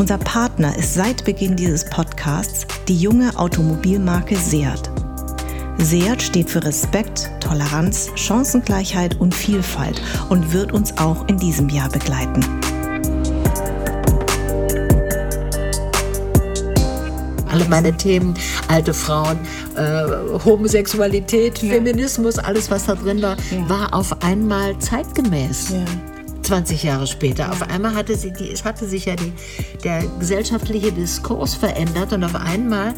Unser Partner ist seit Beginn dieses Podcasts die junge Automobilmarke Seat. Seat steht für Respekt, Toleranz, Chancengleichheit und Vielfalt und wird uns auch in diesem Jahr begleiten. alle meine Themen, alte Frauen, äh, Homosexualität, ja. Feminismus, alles, was da drin war, ja. war auf einmal zeitgemäß. Ja. 20 Jahre später. Auf einmal hatte, sie die, hatte sich ja die, der gesellschaftliche Diskurs verändert und auf einmal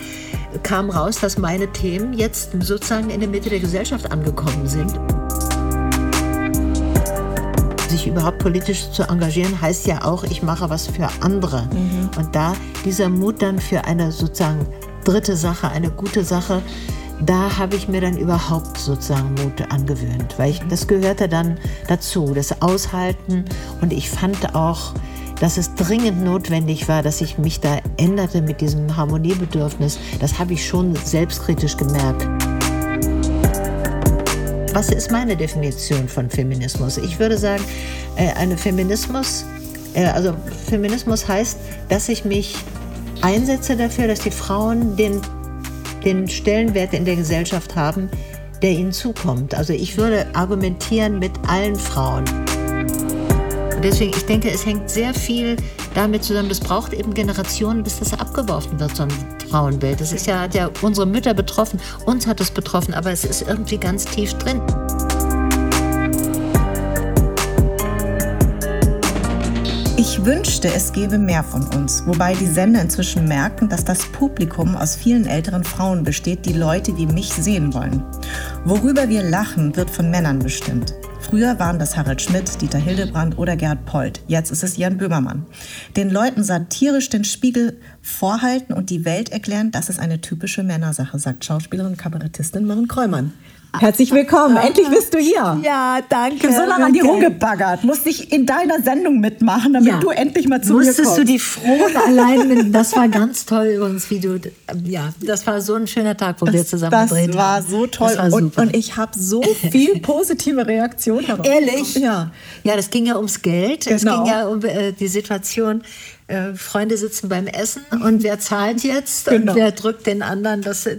kam raus, dass meine Themen jetzt sozusagen in der Mitte der Gesellschaft angekommen sind. Sich überhaupt politisch zu engagieren, heißt ja auch, ich mache was für andere. Mhm. Und da dieser Mut dann für eine sozusagen dritte Sache, eine gute Sache, da habe ich mir dann überhaupt sozusagen Mut angewöhnt, weil ich, das gehörte dann dazu, das Aushalten. Und ich fand auch, dass es dringend notwendig war, dass ich mich da änderte mit diesem Harmoniebedürfnis. Das habe ich schon selbstkritisch gemerkt. Was ist meine Definition von Feminismus? Ich würde sagen, äh, eine Feminismus, äh, also Feminismus heißt, dass ich mich einsetze dafür, dass die Frauen den den Stellenwert in der Gesellschaft haben, der ihnen zukommt. Also ich würde argumentieren mit allen Frauen. Und deswegen, ich denke, es hängt sehr viel damit zusammen, das braucht eben Generationen, bis das abgeworfen wird, so ein Frauenbild. Das ist ja, hat ja unsere Mütter betroffen, uns hat es betroffen, aber es ist irgendwie ganz tief drin. Ich wünschte, es gäbe mehr von uns, wobei die Sender inzwischen merken, dass das Publikum aus vielen älteren Frauen besteht, die Leute wie mich sehen wollen. Worüber wir lachen, wird von Männern bestimmt. Früher waren das Harald Schmidt, Dieter Hildebrand oder Gerhard Polt. Jetzt ist es Jan Böhmermann. Den Leuten satirisch den Spiegel vorhalten und die Welt erklären, das ist eine typische Männersache, sagt Schauspielerin und Kabarettistin Maren Kräumann. Herzlich willkommen. Endlich bist du hier. Ja, danke. Ich habe so lange an dir rumgebaggert. Musste ich in deiner Sendung mitmachen, damit ja. du endlich mal zu Musstest mir kommst. du die Frohn allein Das war ganz toll übrigens, wie du. Ja, das war so ein schöner Tag, wo das, wir zusammen das gedreht war haben. So toll. War und, und, ich habe so viel positive Reaktionen. Ehrlich? Ja. Ja, das ging ja ums Geld. Genau. Es ging ja um äh, die Situation äh, Freunde sitzen beim Essen und wer zahlt jetzt genau. und wer drückt den anderen das, äh,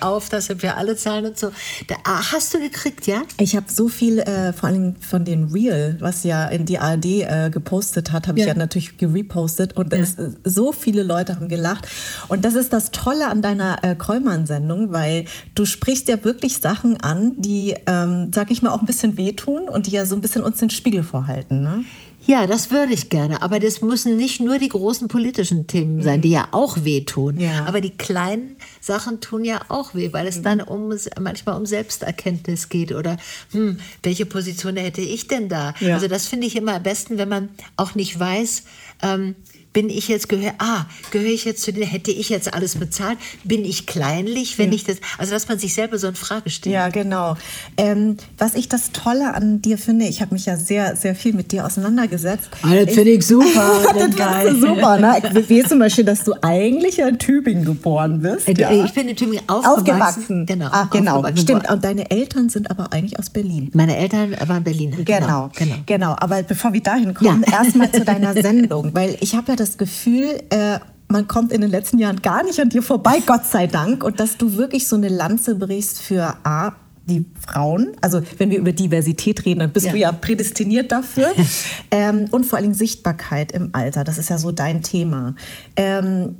auf, dass wir alle zahlen und so. Da, ah, hast du gekriegt, ja? Ich habe so viel, äh, vor allem von den Real, was ja in die ARD äh, gepostet hat, habe ja. ich ja natürlich gerepostet und ja. es, so viele Leute haben gelacht. Und das ist das Tolle an deiner äh, Kräumann-Sendung, weil du sprichst ja wirklich Sachen an, die, ähm, sag ich mal, auch ein bisschen wehtun und die ja so ein bisschen uns den Spiegel vorhalten. Ne? Ja, das würde ich gerne. Aber das müssen nicht nur die großen politischen Themen sein, die ja auch wehtun. Ja. Aber die kleinen Sachen tun ja auch weh, weil es dann um, manchmal um Selbsterkenntnis geht oder hm, welche Position hätte ich denn da? Ja. Also das finde ich immer am besten, wenn man auch nicht weiß, ähm, bin ich jetzt gehöre, ah, gehöre ich jetzt zu denen, hätte ich jetzt alles bezahlt? Bin ich kleinlich, wenn ja. ich das, also dass man sich selber so in Frage stellt. Ja, genau. Ähm, was ich das Tolle an dir finde, ich habe mich ja sehr, sehr viel mit dir auseinandergesetzt. Ah, das finde ich super. das geil. super, ne? Wie zum Beispiel, dass du eigentlich in Tübingen geboren bist. Äh, ja. Ich bin in Tübingen aufgewachsen. aufgewachsen. Genau. Ach, genau. Stimmt. Und deine Eltern sind aber eigentlich aus Berlin. Meine Eltern waren Berliner. Genau. Genau. genau. genau. Aber bevor wir dahin kommen, ja. erstmal zu deiner Sendung, weil ich habe ja das Gefühl, äh, man kommt in den letzten Jahren gar nicht an dir vorbei, Gott sei Dank. Und dass du wirklich so eine Lanze brichst für A, die Frauen. Also wenn wir über Diversität reden, dann bist ja. du ja prädestiniert dafür. ähm, und vor allem Sichtbarkeit im Alter. Das ist ja so dein Thema. Ähm,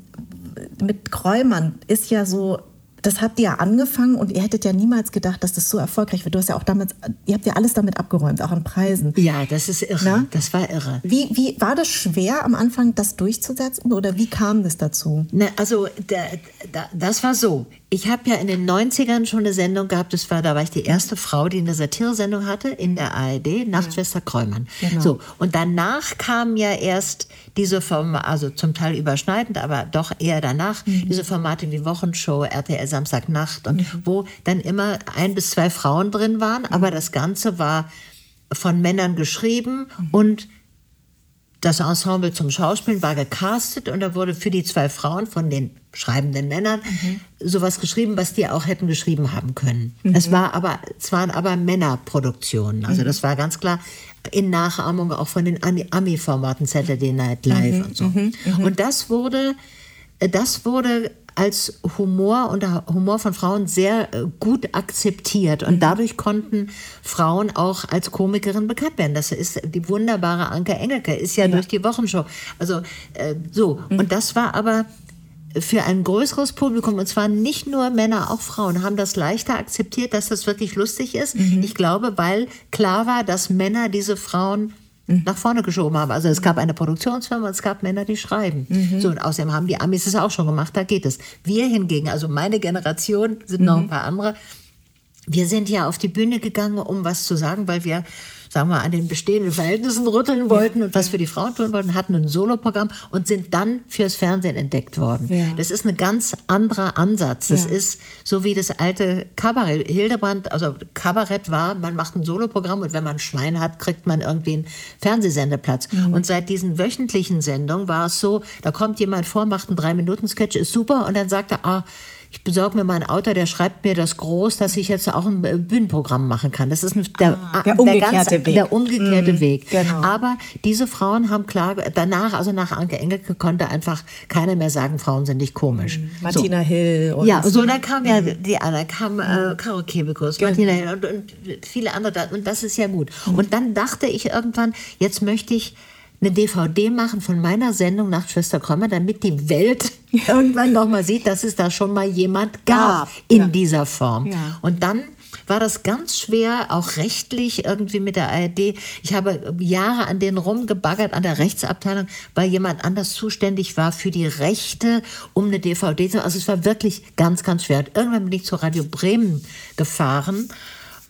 mit Kräumern ist ja so das habt ihr ja angefangen und ihr hättet ja niemals gedacht, dass das so erfolgreich wird. Du hast ja auch damit, ihr habt ja alles damit abgeräumt, auch an Preisen. Ja, das ist irre. Na? Das war irre. Wie, wie war das schwer am Anfang, das durchzusetzen oder wie kam das dazu? Na, also da, da, das war so. Ich habe ja in den 90ern schon eine Sendung gehabt, das war, da war ich die erste Frau, die eine Satiresendung hatte in der ARD, Nachtschwester ja. Kräumann. Genau. So, und danach kamen ja erst diese Formate, also zum Teil überschneidend, aber doch eher danach, mhm. diese Formate wie Wochenshow, RTL Samstagnacht und mhm. wo dann immer ein bis zwei Frauen drin waren, mhm. aber das Ganze war von Männern geschrieben mhm. und das Ensemble zum Schauspielen war gecastet und da wurde für die zwei Frauen von den schreibenden Männern mhm. sowas geschrieben, was die auch hätten geschrieben haben können. Mhm. Es war aber, es waren aber Männerproduktionen. Also mhm. das war ganz klar in Nachahmung auch von den Ami-Formaten Saturday Night Live mhm. und so. Mhm. Mhm. Und das wurde, das wurde als Humor und der Humor von Frauen sehr äh, gut akzeptiert. Und dadurch konnten Frauen auch als Komikerin bekannt werden. Das ist die wunderbare Anke Engelke, ist ja, ja. durch die Wochenshow. Also äh, so. Und das war aber für ein größeres Publikum, und zwar nicht nur Männer, auch Frauen, haben das leichter akzeptiert, dass das wirklich lustig ist. Mhm. Ich glaube, weil klar war, dass Männer diese Frauen mhm. nach vorne geschoben haben. Also es gab eine Produktionsfirma, es gab Männer, die schreiben. Mhm. So, und außerdem haben die Amis es auch schon gemacht, da geht es. Wir hingegen, also meine Generation, sind noch ein paar andere, wir sind ja auf die Bühne gegangen, um was zu sagen, weil wir sagen wir, an den bestehenden Verhältnissen rütteln wollten und was für die Frauen tun wollten, hatten ein Soloprogramm und sind dann fürs Fernsehen entdeckt worden. Ja. Das ist ein ganz anderer Ansatz. Das ja. ist so wie das alte Kabarett. Hildebrand, also Kabarett war, man macht ein Soloprogramm und wenn man ein Schwein hat, kriegt man irgendwie einen Fernsehsendeplatz. Mhm. Und seit diesen wöchentlichen Sendungen war es so, da kommt jemand vor, macht einen Drei-Minuten-Sketch, ist super und dann sagt er, ah, ich besorge mir mal einen Autor, der schreibt mir das groß, dass ich jetzt auch ein Bühnenprogramm machen kann. Das ist der, ah, der umgekehrte der ganz, Weg. Der umgekehrte mhm, Weg. Genau. Aber diese Frauen haben klar, danach, also nach Anke Engelke konnte einfach keiner mehr sagen, Frauen sind nicht komisch. Mhm. Martina so. Hill. Und ja, so dann kam ja mhm. die Anna, kam äh, Caro Kebekus, genau. Martina Hill und, und viele andere. Und das ist ja gut. Mhm. Und dann dachte ich irgendwann, jetzt möchte ich eine DVD machen von meiner Sendung nach Schwester Krömer, damit die Welt irgendwann noch mal sieht, dass es da schon mal jemand gab in ja. dieser Form. Ja. Und dann war das ganz schwer, auch rechtlich irgendwie mit der ARD. Ich habe Jahre an denen rumgebaggert, an der Rechtsabteilung, weil jemand anders zuständig war für die Rechte, um eine DVD zu Also es war wirklich ganz, ganz schwer. Und irgendwann bin ich zu Radio Bremen gefahren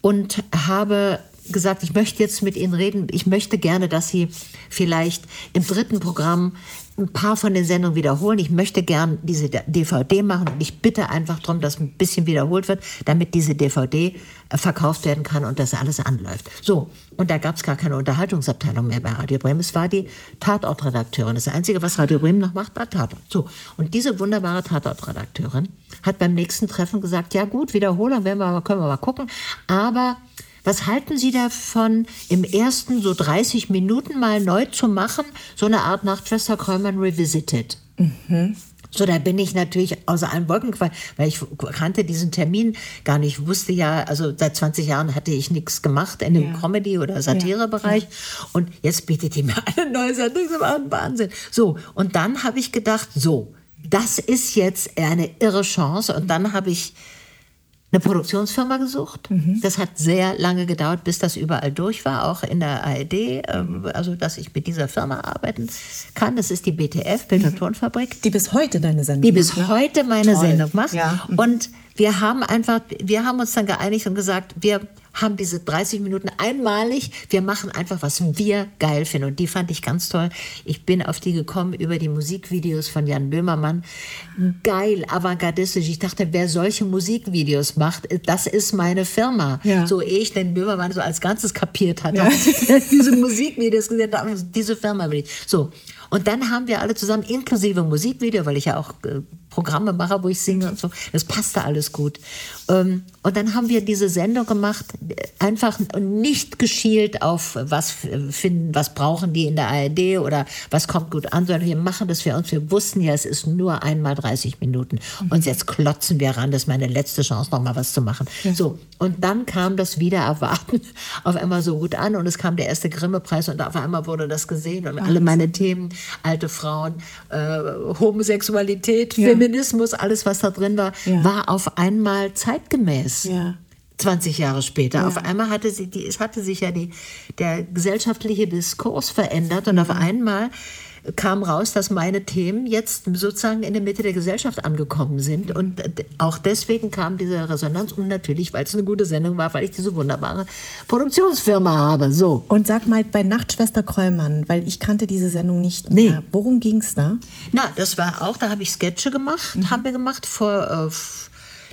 und habe gesagt, ich möchte jetzt mit Ihnen reden. Ich möchte gerne, dass Sie vielleicht im dritten Programm ein paar von den Sendungen wiederholen. Ich möchte gerne diese DVD machen und ich bitte einfach darum, dass ein bisschen wiederholt wird, damit diese DVD äh, verkauft werden kann und das alles anläuft. So, und da gab es gar keine Unterhaltungsabteilung mehr bei Radio Bremen. Es war die Tatortredakteurin. Das Einzige, was Radio Bremen noch macht, war Tatort. So, und diese wunderbare Tatortredakteurin hat beim nächsten Treffen gesagt, ja gut, Wiederholung werden wir, können wir mal gucken, aber was halten Sie davon, im ersten so 30 Minuten mal neu zu machen, so eine Art Nachtschwester Kräumann Revisited? Mhm. So, da bin ich natürlich außer allen Wolken gefallen, weil ich kannte diesen Termin gar nicht. Ich wusste ja, also seit 20 Jahren hatte ich nichts gemacht in dem ja. Comedy- oder Satirebereich. Ja. Und jetzt bietet die mir eine neue Sendung. Das war ein Wahnsinn. So, und dann habe ich gedacht, so, das ist jetzt eine irre Chance. Und dann habe ich eine Produktionsfirma gesucht. Mhm. Das hat sehr lange gedauert, bis das überall durch war, auch in der ARD, ähm, also dass ich mit dieser Firma arbeiten kann. Das ist die BTF, Bild- und mhm. Tonfabrik. Die bis heute deine Sendung macht. Die bis heute meine Toll. Sendung macht. Ja. Und wir haben einfach, wir haben uns dann geeinigt und gesagt, wir haben diese 30 Minuten einmalig. Wir machen einfach, was wir geil finden. Und die fand ich ganz toll. Ich bin auf die gekommen über die Musikvideos von Jan Böhmermann. Geil, avantgardistisch. Ich dachte, wer solche Musikvideos macht, das ist meine Firma. Ja. So ehe ich den Böhmermann so als Ganzes kapiert hatte. Ja. diese Musikvideos gesehen, diese Firma will ich. So. Und dann haben wir alle zusammen, inklusive Musikvideo, weil ich ja auch äh, Programme mache, wo ich singe und so. Das passte alles gut. Ähm, und dann haben wir diese Sendung gemacht, einfach nicht geschielt auf was finden, was brauchen die in der ARD oder was kommt gut an, sondern wir machen das für uns. Wir wussten ja, es ist nur einmal 30 Minuten. Und jetzt klotzen wir ran, das ist meine letzte Chance, noch mal was zu machen. Ja. So. Und dann kam das Wiedererwarten auf einmal so gut an und es kam der erste Grimme-Preis und auf einmal wurde das gesehen und alle meine Themen, alte Frauen, äh, Homosexualität, ja. Feminismus, alles, was da drin war, Ja. war auf einmal zeitgemäß. Ja. 20 Jahre später. Auf einmal hatte, sie, die, es hatte sich ja die, der gesellschaftliche Diskurs verändert und auf einmal kam raus, dass meine Themen jetzt sozusagen in der Mitte der Gesellschaft angekommen sind. Und äh, auch deswegen kam diese Resonanz und natürlich, weil es eine gute Sendung war, weil ich diese wunderbare Produktionsfirma habe. So. Und sag mal, bei Nachtschwester Kräumann, weil ich kannte diese Sendung nicht Nee. mehr. Worum ging's da? Na, das war auch, da habe ich Sketche gemacht, Mhm. haben wir gemacht, vor, äh,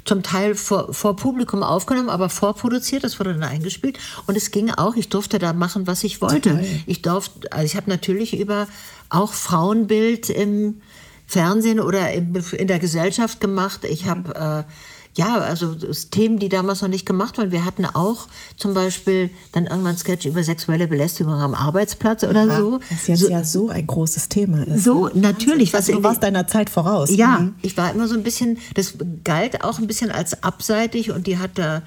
zum Teil vor, vor Publikum aufgenommen, aber vorproduziert, das wurde dann eingespielt. Und es ging auch, ich durfte da machen, was ich wollte. Ich durfte, also ich habe natürlich über auch Frauenbild im Fernsehen oder im, in der Gesellschaft gemacht. Ich habe äh, ja, also Themen, die damals noch nicht gemacht waren. Wir hatten auch zum Beispiel dann irgendwann Sketch über sexuelle Belästigung am Arbeitsplatz oder so. Das jetzt so, ja so ein großes Thema ist. so natürlich. Also du warst deiner Zeit voraus. Ja, Mhm. ich war immer so ein bisschen, das galt auch ein bisschen als abseitig und die hat da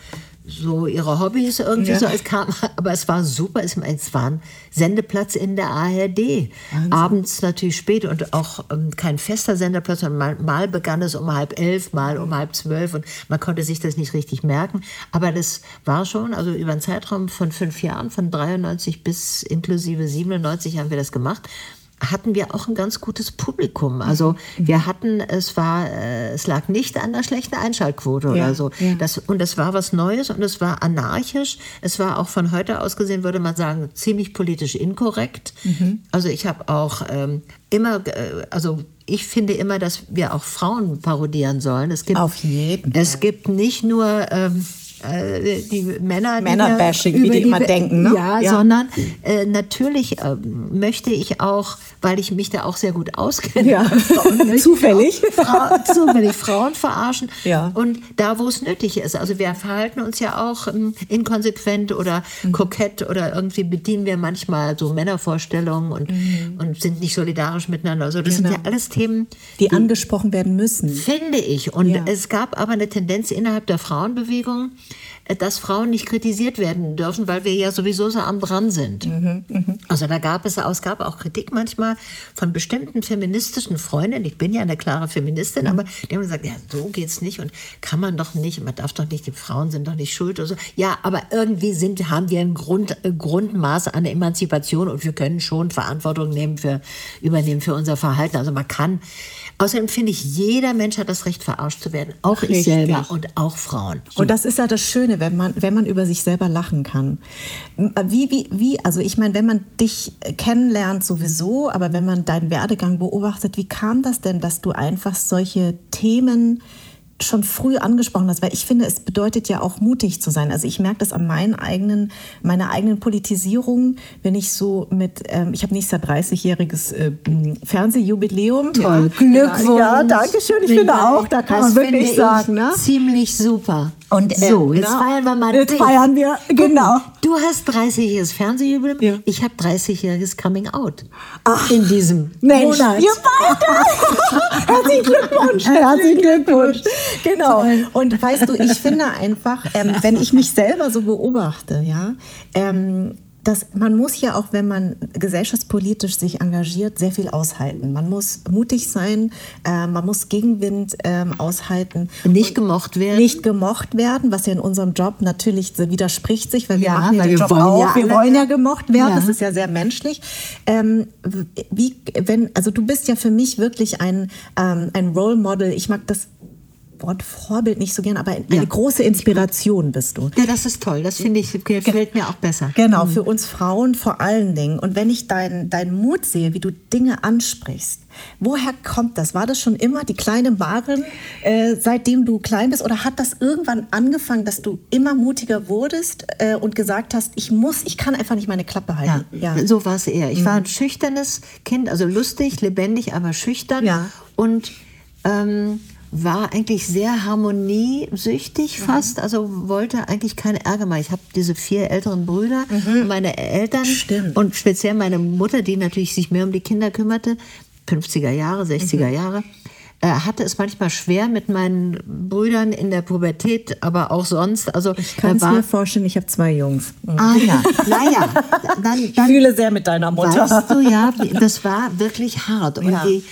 so ihre Hobbys irgendwie Ja. so als kam, aber es war super, es es war ein Sendeplatz in der ARD. Abends natürlich spät und auch ähm, kein fester Sendeplatz, sondern mal, mal begann es um halb elf, mal um halb zwölf und man konnte sich das nicht richtig merken. Aber das war schon, also über einen Zeitraum von fünf Jahren, von 93 bis inklusive 97 haben wir das gemacht hatten wir auch ein ganz gutes Publikum. Also wir hatten, es war, äh, es lag nicht an der schlechten Einschaltquote Ja, oder so. ja. Das, und es war was Neues und es war anarchisch. Es war auch von heute aus gesehen, würde man sagen, ziemlich politisch inkorrekt. Also ich habe auch ähm, immer, äh, also ich finde immer, dass wir auch Frauen parodieren sollen. Es gibt, Auf jeden Es gibt nicht nur ähm, äh, die Männer, die Männerbashing, wie die immer denken, ne? Ja, Ja. sondern äh, natürlich ähm, möchte ich auch, weil ich mich da auch sehr gut auskenne, Ja. Frauen Zufällig. Frau, zufällig Frauen verarschen. Ja. Und da, wo es nötig ist. Also wir verhalten uns ja auch ähm, inkonsequent oder Mhm. kokett oder irgendwie bedienen wir manchmal so Männervorstellungen und, und sind nicht solidarisch miteinander. Also das sind Mhm. Genau. ja alles Themen, Die angesprochen werden müssen. Finde ich. Und Ja. es gab aber eine Tendenz innerhalb der Frauenbewegung, äh, dass Frauen nicht kritisiert werden dürfen, weil wir ja sowieso so am dran sind. Also da gab es, es gab auch Kritik manchmal von bestimmten feministischen Freundinnen. Ich bin ja eine klare Feministin, aber die haben gesagt, ja, so geht's nicht und kann man doch nicht, man darf doch nicht, die Frauen sind doch nicht schuld oder so. Ja, aber irgendwie sind, haben wir ein Grund, Grundmaß an Emanzipation und wir können schon Verantwortung nehmen für, übernehmen für unser Verhalten. Also man kann, außerdem finde ich, jeder Mensch hat das Recht, verarscht zu werden. Auch ich Richtig. selber und auch Frauen. Und das ist ja das Schöne, wenn man, wenn man über sich selber lachen kann. Wie, wie, wie, also ich meine, wenn man dich kennenlernt sowieso, aber wenn man deinen Werdegang beobachtet, wie kam das denn, dass du einfach solche Themen schon früh angesprochen hast, weil ich finde, es bedeutet ja auch mutig zu sein. Also ich merke das an meinen eigenen, meiner eigenen Politisierung, wenn ich so mit, ähm, ich habe nächstes Jahr 30-jähriges äh, Fernsehjubiläum. Toll, Ja. Glückwunsch. Ja, danke schön. Ich finde auch, da kann man wirklich sagen, ne? Ziemlich super. Und, äh, so, jetzt na, feiern wir mal Jetzt dich. feiern wir, genau. Du hast 30-jähriges Fernsehjubiläum. Ja. Ich habe 30-jähriges Coming Out. in diesem Mensch, Monat. ihr beide! Herzlichen Glückwunsch! Herzlichen Glückwunsch! Genau. Und weißt du, ich finde einfach, ähm, wenn ich mich selber so beobachte, ja, ähm, dass man muss ja auch, wenn man gesellschaftspolitisch sich engagiert, sehr viel aushalten. Man muss mutig sein, äh, man muss Gegenwind ähm, aushalten. Nicht gemocht werden. Nicht gemocht werden, was ja in unserem Job natürlich widerspricht sich, weil wir Ja, machen ja den wir Job wollen auch. ja wir wollen ja gemocht werden. Ja. Das ist ja sehr menschlich. Ähm, wie, wenn, also du bist ja für mich wirklich ein, ähm, ein Role Model. Ich mag das Wort Vorbild nicht so gern, aber eine Ja. große Inspiration bist du. Ja, das ist toll. Das finde ich, gefällt mir auch besser. Genau, für uns Frauen vor allen Dingen. Und wenn ich deinen deinen Mut sehe, wie du Dinge ansprichst, woher kommt das? War das schon immer die kleine Maren, äh, seitdem du klein bist? Oder hat das irgendwann angefangen, dass du immer mutiger wurdest äh, und gesagt hast, ich muss, ich kann einfach nicht meine Klappe Ja, halten? so war es eher. Ich war ein schüchternes Kind, also lustig, lebendig, aber schüchtern. Ja. Und ähm, war eigentlich sehr harmoniesüchtig fast, also wollte eigentlich keinen Ärger machen. Ich habe diese vier älteren Brüder, und meine Eltern Stimmt. und speziell meine Mutter, die natürlich sich mehr um die Kinder kümmerte, 50er Jahre, 60er Jahre, äh, hatte es manchmal schwer mit meinen Brüdern in der Pubertät, aber auch sonst. Also Ich kann es mir vorstellen, ich habe zwei Jungs. Ah ja, naja, dann, Ich dann fühle sehr mit deiner Mutter. Weißt du, ja, das war wirklich hart. Und Ja. die,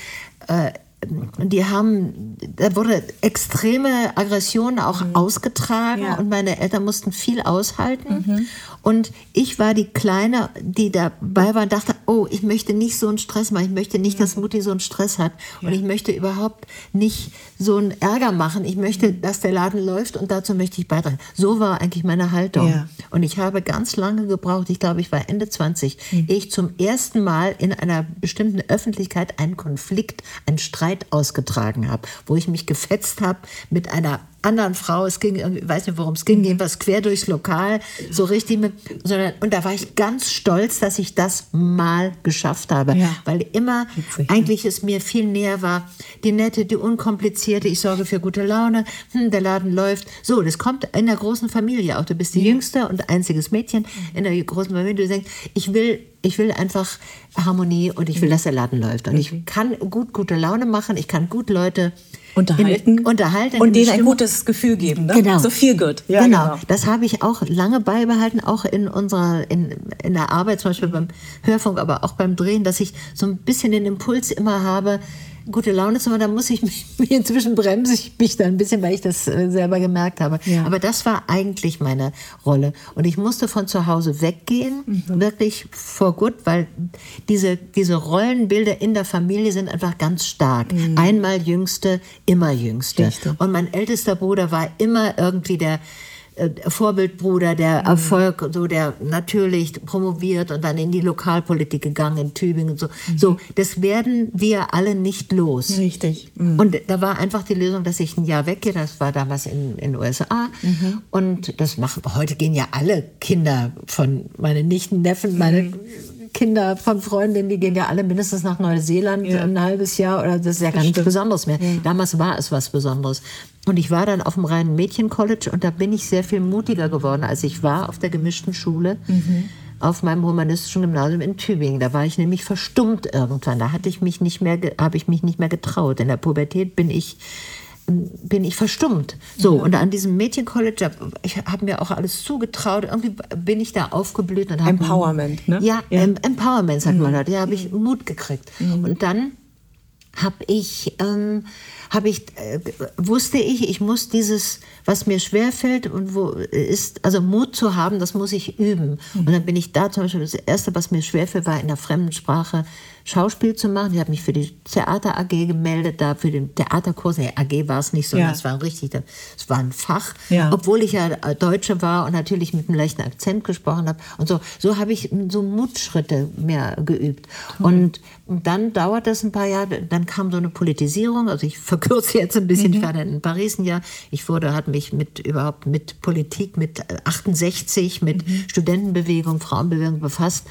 äh, die haben da wurde extreme Aggression auch mhm. ausgetragen Ja. und meine Eltern mussten viel aushalten. Und ich war die Kleine, die dabei war und dachte, oh, ich möchte nicht so einen Stress machen, ich möchte nicht, dass Mutti so einen Stress hat und ich möchte überhaupt nicht so einen Ärger machen. Ich möchte, dass der Laden läuft und dazu möchte ich beitragen. So war eigentlich meine Haltung. Ja. Und ich habe ganz lange gebraucht, ich glaube, ich war Ende 20, Mhm. ehe ich zum ersten Mal in einer bestimmten Öffentlichkeit einen Konflikt, einen Streit ausgetragen habe, wo ich mich gefetzt habe mit einer anderen Frau, es ging irgendwie, ich weiß nicht, worum es ging, jedenfalls quer durchs Lokal, so richtig mit, sondern, und da war ich ganz stolz, dass ich das mal geschafft habe, Ja. weil immer Witzig, eigentlich es mir viel näher war, die nette, die unkomplizierte, ich sorge für gute Laune, hm, der Laden läuft, so, das kommt in der großen Familie auch, du bist die jüngste und einziges Mädchen in der großen Familie, du denkst, ich will, ich will einfach Harmonie und ich will, dass der Laden läuft. Und ich kann gut gute Laune machen, ich kann gut Leute Unterhalten. in, unterhalten Und denen ein gutes Gefühl geben. Ne? Genau. So viel gut. Ja, genau. Das habe ich auch lange beibehalten, auch in unserer, in, in der Arbeit, zum Beispiel beim Hörfunk, aber auch beim Drehen, dass ich so ein bisschen den Impuls immer habe, gute Laune zu haben, da muss ich mich, inzwischen bremse ich mich dann ein bisschen, weil ich das äh, selber gemerkt habe. Ja. Aber das war eigentlich meine Rolle. Und ich musste von zu Hause weggehen, Mhm. wirklich for good, weil diese, diese Rollenbilder in der Familie sind einfach ganz stark. Einmal Jüngste, immer Jüngste. Mhm. Richtig. Und mein ältester Bruder war immer irgendwie der Vorbildbruder, der Mhm. Erfolg, so der natürlich promoviert und dann in die Lokalpolitik gegangen in Tübingen und so. Mhm. So, das werden wir alle nicht los. Richtig. Mhm. Und da war einfach die Lösung, dass ich ein Jahr weggehe. Das war damals in den USA. Mhm. Und das machen, heute gehen ja alle Kinder von meinen Nichten, Neffen, meine Mhm. Kinder von Freundinnen, die gehen ja alle mindestens nach Neuseeland Ja. ein halbes Jahr oder das ist ja gar nichts. Besonderes mehr. Damals war es was Besonderes. Und ich war dann auf dem reinen Mädchen-College und da bin ich sehr viel mutiger geworden, als ich war auf der gemischten Schule. Auf meinem humanistischen Gymnasium in Tübingen. Da war ich nämlich verstummt irgendwann. Da hatte ich mich nicht mehr, habe ich mich nicht mehr getraut. In der Pubertät bin ich bin ich verstummt. So, und an diesem Mädchencollege, da- ich habe mir auch alles zugetraut, irgendwie bin ich da aufgeblüht und habe Empowerment, ne? Ja, Ja. Em Empowerment sagt man heute. Ja, habe ich Mut gekriegt. Und dann habe ich, ähm, hab ich äh, wusste ich, ich muss dieses, was mir schwerfällt und wo ist, also Mut zu haben, das muss ich üben. Und dann bin ich da zum Beispiel, das Erste, was mir schwerfällt, war in der fremden Sprache Schauspiel zu machen. Ich habe mich für die Theater AG gemeldet, da für den Theaterkurs. Nee, AG war es nicht, sondern Ja. es war richtig, es war ein Fach. Ja. Obwohl ich ja äh, Deutsche war und natürlich mit einem leichten Akzent gesprochen habe. Und so, so habe ich so Mutschritte mehr geübt. Und, und dann dauert das ein paar Jahre, dann kam so eine Politisierung. Also ich verkürze jetzt ein bisschen, ich war dann in Paris ein Jahr. Ich wurde, hat mich mit überhaupt mit Politik, mit äh, 68, mit Studentenbewegung, Frauenbewegung befasst.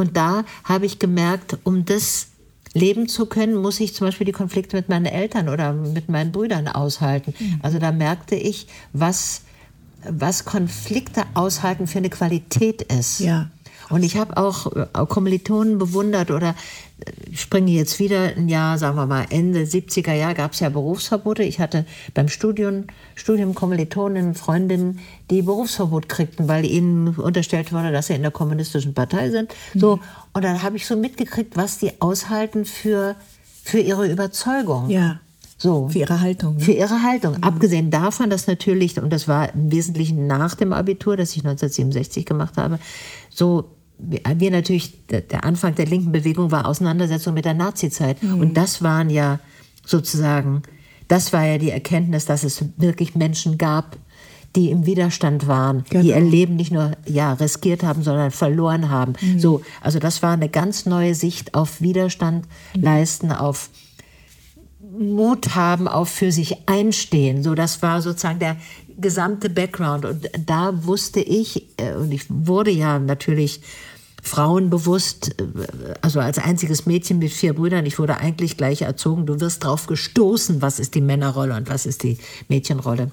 Und da habe ich gemerkt, um das leben zu können, muss ich zum Beispiel die Konflikte mit meinen Eltern oder mit meinen Brüdern aushalten. Also da merkte ich, was, was Konflikte aushalten für eine Qualität ist. Ja. Und ich habe auch äh, Kommilitonen bewundert oder springe jetzt wieder ein Jahr, sagen wir mal Ende 70er Jahr gab es ja Berufsverbote. Ich hatte beim Studium, Studium Kommilitonen, Freundinnen, die Berufsverbot kriegten, weil ihnen unterstellt wurde, dass sie in der kommunistischen Partei sind. So, und dann habe ich so mitgekriegt, was die aushalten für, für ihre Überzeugung. Ja. So. Für ihre Haltung. Ne? Für ihre Haltung. Abgesehen davon, dass natürlich, und das war im Wesentlichen nach dem Abitur, das ich 1967 gemacht habe, so wir natürlich, der Anfang der linken Bewegung war Auseinandersetzung mit der Nazizeit. Und das waren ja sozusagen, das war ja die Erkenntnis, dass es wirklich Menschen gab, die im Widerstand waren, die Genau. ihr Leben nicht nur ja, riskiert haben, sondern verloren haben. So, also das war eine ganz neue Sicht auf Widerstand leisten, auf Mut haben, auf für sich einstehen. So, das war sozusagen der gesamte Background. Und da wusste ich, äh, und ich wurde ja natürlich frauenbewusst, äh, also als einziges Mädchen mit vier Brüdern, ich wurde eigentlich gleich erzogen, du wirst drauf gestoßen, was ist die Männerrolle und was ist die Mädchenrolle.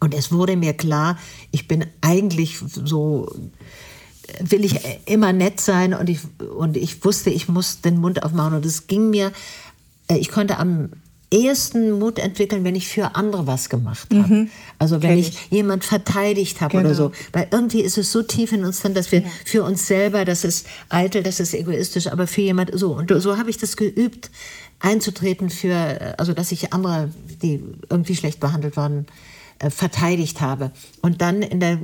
Und es wurde mir klar, ich bin eigentlich so will ich immer nett sein und ich, und ich wusste, ich muss den Mund aufmachen. Und es ging mir, äh, ich konnte am ehesten Mut entwickeln, wenn ich für andere was gemacht habe. Mhm. Also wenn ich, ich, jemand verteidigt habe genau. oder so. Weil irgendwie ist es so tief in uns drin, dass wir ja. für uns selber, das ist eitel, das ist egoistisch, aber für jemand so. Und so habe ich das geübt, einzutreten für, also dass ich andere, die irgendwie schlecht behandelt waren, äh, verteidigt habe. Und dann in der,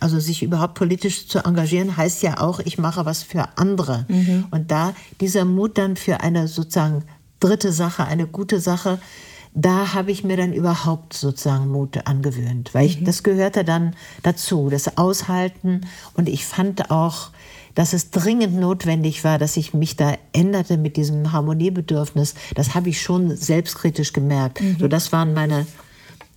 also sich überhaupt politisch zu engagieren, heißt ja auch, ich mache was für andere. Mhm. Und da dieser Mut dann für eine sozusagen dritte Sache, eine gute Sache, da habe ich mir dann überhaupt sozusagen Mut angewöhnt, weil ich, mhm. das gehörte dann dazu, das Aushalten. Und ich fand auch, dass es dringend notwendig war, dass ich mich da änderte mit diesem Harmoniebedürfnis. Das habe ich schon selbstkritisch gemerkt. Mhm. So, das waren meine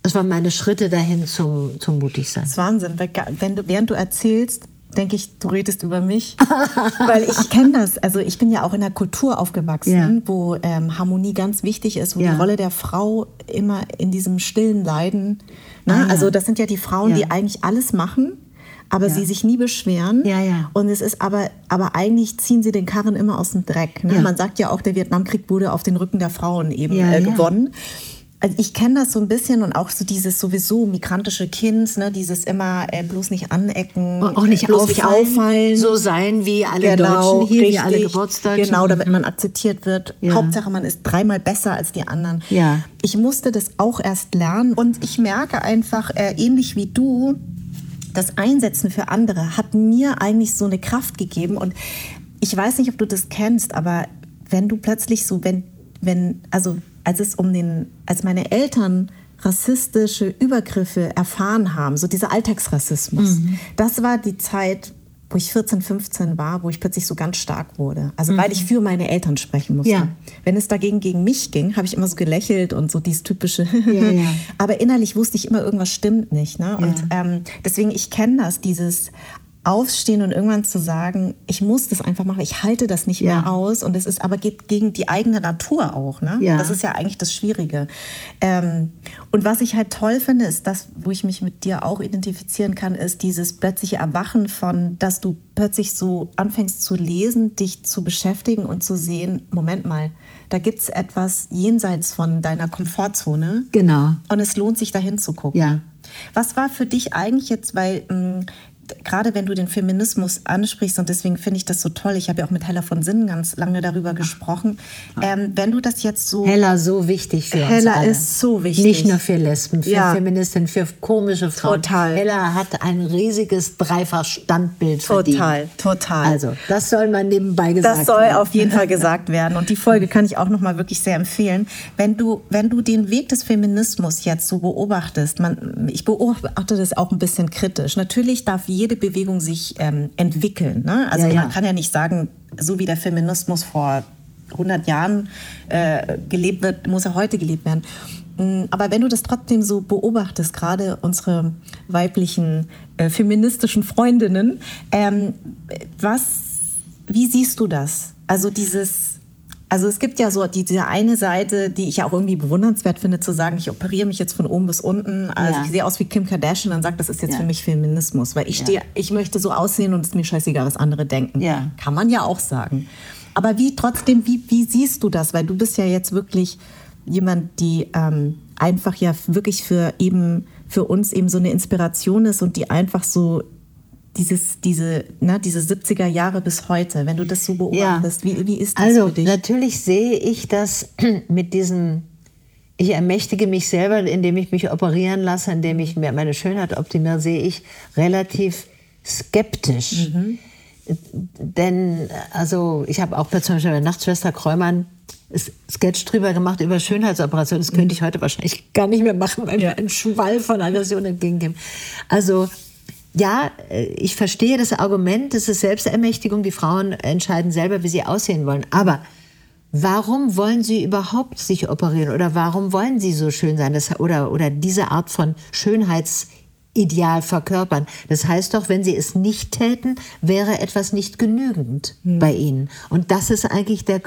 das waren meine Schritte dahin zum, zum Mutigsein. Das ist Wahnsinn. Wenn du, während du erzählst, denke ich, du redest über mich. Weil ich kenne das. Also ich bin ja auch in einer Kultur aufgewachsen, ja. wo ähm, Harmonie ganz wichtig ist, wo ja. die Rolle der Frau immer in diesem stillen Leiden. Ne? Ah, ja. Also das sind ja die Frauen, die eigentlich alles machen. Aber sie sich nie beschweren. Ja, ja. Und es ist aber, aber eigentlich ziehen sie den Karren immer aus dem Dreck. Ne? Man sagt ja auch, der Vietnamkrieg wurde auf den Rücken der Frauen eben äh, gewonnen also ich kenne das so ein bisschen und auch so dieses sowieso migrantische Kind, ne, dieses immer äh, bloß nicht anecken, auch nicht, bloß auffallen, nicht auffallen, so sein wie alle genau, Deutschen hier, richtig, wie alle Geburtsdeutschen. Genau, damit man akzeptiert wird. Ja. Hauptsache, man ist dreimal besser als die anderen. Ja. Ich musste das auch erst lernen und ich merke einfach, äh, ähnlich wie du, das Einsetzen für andere hat mir eigentlich so eine Kraft gegeben und ich weiß nicht, ob du das kennst, aber wenn du plötzlich so, wenn, wenn, also als es um den, als meine Eltern rassistische Übergriffe erfahren haben, so dieser Alltagsrassismus, mhm. das war die Zeit, wo ich 14, 15 war, wo ich plötzlich so ganz stark wurde. Also mhm. weil ich für meine Eltern sprechen musste. Ja. Wenn es dagegen gegen mich ging, habe ich immer so gelächelt und so dieses typische. ja, ja. Aber innerlich wusste ich immer, irgendwas stimmt nicht. Ne? Und ähm, deswegen, ich kenne das, dieses aufstehen und irgendwann zu sagen, ich muss das einfach machen, ich halte das nicht ja. mehr aus und es ist aber geht gegen die eigene Natur auch. Ne? Ja. Das ist ja eigentlich das Schwierige. Ähm, und was ich halt toll finde, ist das, wo ich mich mit dir auch identifizieren kann, ist dieses plötzliche Erwachen von, dass du plötzlich so anfängst zu lesen, dich zu beschäftigen und zu sehen, Moment mal, da gibt es etwas jenseits von deiner Komfortzone. Genau. Und es lohnt sich dahin zu gucken. Ja. Was war für dich eigentlich jetzt, weil mh, gerade wenn du den Feminismus ansprichst, und deswegen finde ich das so toll, ich habe ja auch mit Hella von Sinnen ganz lange darüber gesprochen, ähm, wenn du das jetzt so... Hella so wichtig für Hella uns Hella ist so wichtig. Nicht nur für Lesben, für ja. Feministinnen, für komische Frauen. Total. Hella hat ein riesiges Dreifach-Standbild verdient. Total, total. Also, das soll man nebenbei gesagt werden. Das soll werden. auf jeden Fall gesagt werden. Und die Folge kann ich auch noch mal wirklich sehr empfehlen. Wenn du, wenn du den Weg des Feminismus jetzt so beobachtest, man, ich beobachte das auch ein bisschen kritisch. Natürlich darf jeder jede Bewegung sich ähm, entwickeln. Ne? Also ja, ja. man kann ja nicht sagen, so wie der Feminismus vor 100 Jahren äh, gelebt wird, muss er heute gelebt werden. Mm, aber wenn du das trotzdem so beobachtest, gerade unsere weiblichen äh, feministischen Freundinnen, ähm, was, wie siehst du das? Also dieses also es gibt ja so diese eine Seite, die ich ja auch irgendwie bewundernswert finde, zu sagen, ich operiere mich jetzt von oben bis unten. Also ja. ich sehe aus wie Kim Kardashian und sage, das ist jetzt ja. für mich Feminismus, weil ich ja. stehe, ich möchte so aussehen und es ist mir scheißegal, was andere denken. Ja. Kann man ja auch sagen. Aber wie trotzdem, wie, wie siehst du das? Weil du bist ja jetzt wirklich jemand, die ähm, einfach ja wirklich für eben für uns eben so eine Inspiration ist und die einfach so dieses, diese, ne, diese 70er Jahre bis heute, wenn du das so beobachtest, ja. wie, wie ist das also, für dich? natürlich sehe ich das mit diesem, ich ermächtige mich selber, indem ich mich operieren lasse, indem ich meine Schönheit optimiere, sehe ich relativ skeptisch. Mhm. Denn, also, ich habe auch zum Beispiel bei Nachtschwester Kräumann Sketch drüber gemacht über Schönheitsoperationen. Das könnte ich heute wahrscheinlich gar nicht mehr machen, weil ja. mir ein Schwall von Aggression entgegengeben. Also, ja, äh, ich verstehe das Argument, das ist Selbstermächtigung, die Frauen entscheiden selber, wie sie aussehen wollen. Aber warum wollen sie überhaupt sich operieren oder warum wollen sie so schön sein das, oder, oder diese Art von Schönheitsideal verkörpern? Das heißt doch, wenn sie es nicht täten, wäre etwas nicht genügend mhm. bei ihnen. Und das ist eigentlich der,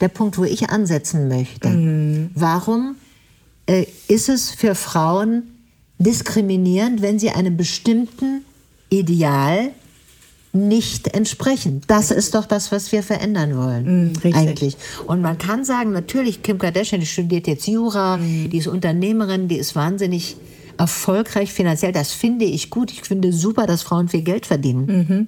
der Punkt, wo ich ansetzen möchte. Mhm. Warum äh, ist es für Frauen diskriminierend, wenn sie einem bestimmten Ideal nicht entsprechen. Das ist doch das, was wir verändern wollen. Mm, eigentlich. Und man kann sagen, natürlich, Kim Kardashian, die studiert jetzt Jura, Mm. die ist Unternehmerin, die ist wahnsinnig erfolgreich finanziell. Das finde ich gut. Ich finde super, dass Frauen viel Geld verdienen. Mhm.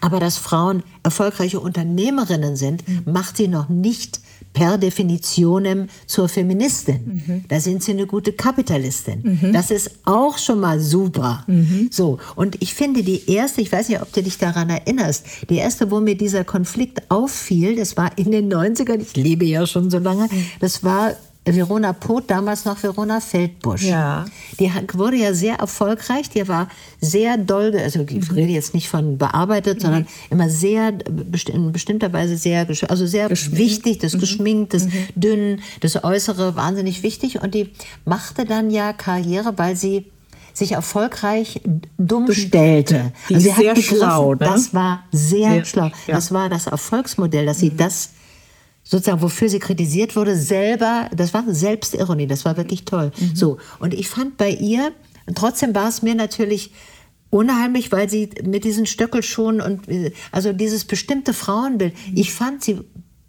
Aber dass Frauen erfolgreiche Unternehmerinnen sind, Mhm. macht sie noch nicht per Definition zur Feministin. Mhm. Da sind sie eine gute Kapitalistin. Das ist auch schon mal super. Mhm. So, und ich finde die erste, ich weiß nicht, ob du dich daran erinnerst, die erste, wo mir dieser Konflikt auffiel, das war in den 90ern, ich lebe ja schon so lange, Mhm. das war Verona Poth, damals noch Verona Feldbusch. Ja. Die hat- wurde ja sehr erfolgreich, die war sehr doll, also ich Mhm. rede jetzt nicht von bearbeitet, sondern immer sehr, besti- in bestimmter Weise sehr, also sehr wichtig, Mhm. das geschminkt, das dünn, das Äußere wahnsinnig wichtig und die machte dann ja Karriere, weil sie sich erfolgreich dumm stellte. Die Also sie hat sehr begriffen, schlau, ne? Das war sehr, Sehr, schlau. ja. Mhm. Das war das Erfolgsmodell, dass sie das sozusagen, wofür sie kritisiert wurde, selber, das war Selbstironie, das war wirklich toll. Mhm. So, und ich fand bei ihr, trotzdem war es mir natürlich unheimlich, weil sie mit diesen Stöckelschuhen und äh, also dieses bestimmte Frauenbild, Mhm. ich fand sie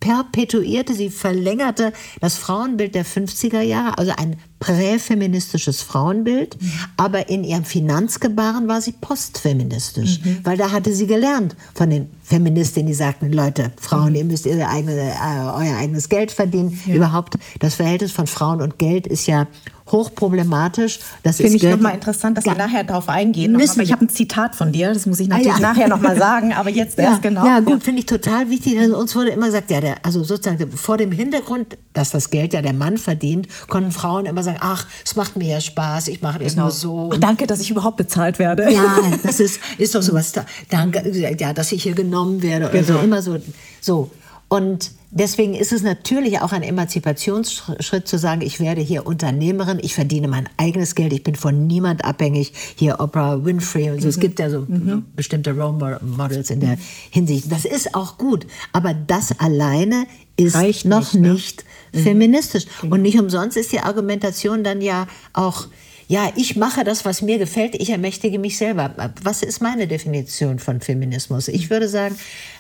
perpetuierte, sie verlängerte das Frauenbild der 50er Jahre, also ein präfeministisches Frauenbild, Mhm. aber in ihrem Finanzgebaren war sie postfeministisch, Mhm. weil da hatte sie gelernt von den Feministinnen, die sagten, Leute, Frauen, ihr müsst ihr eigene, äh, euer eigenes Geld verdienen. Überhaupt, das Verhältnis von Frauen und Geld ist ja hochproblematisch. Das Finde ich nochmal interessant, dass Ja. wir nachher darauf eingehen. Müssen aber ich habe ein Zitat von dir, das muss ich natürlich Ah, ja. nachher nochmal sagen, aber jetzt Ja, erst genau. ja gut, finde ich total wichtig. Also uns wurde immer gesagt, ja, der, also sozusagen vor dem Hintergrund, dass das Geld ja der Mann verdient, konnten Frauen immer sagen, ach, es macht mir ja Spaß, ich mache das nur so. Ach, danke, dass ich überhaupt bezahlt werde. Ja, das ist, ist doch sowas. Da, danke, ja, dass ich hier genommen werde. Oder so, Genau. immer so. so. Und deswegen ist es natürlich auch ein Emanzipationsschritt zu sagen, ich werde hier Unternehmerin, ich verdiene mein eigenes Geld, ich bin von niemand abhängig. Hier Oprah Winfrey und so. Mhm. Es gibt ja so bestimmte Role Models in der Hinsicht. Das ist auch gut. Aber das alleine ist Reicht noch nicht, ne? nicht feministisch. Und nicht umsonst ist die Argumentation dann ja auch, ja, ich mache das, was mir gefällt, ich ermächtige mich selber. Was ist meine Definition von Feminismus? Ich würde sagen,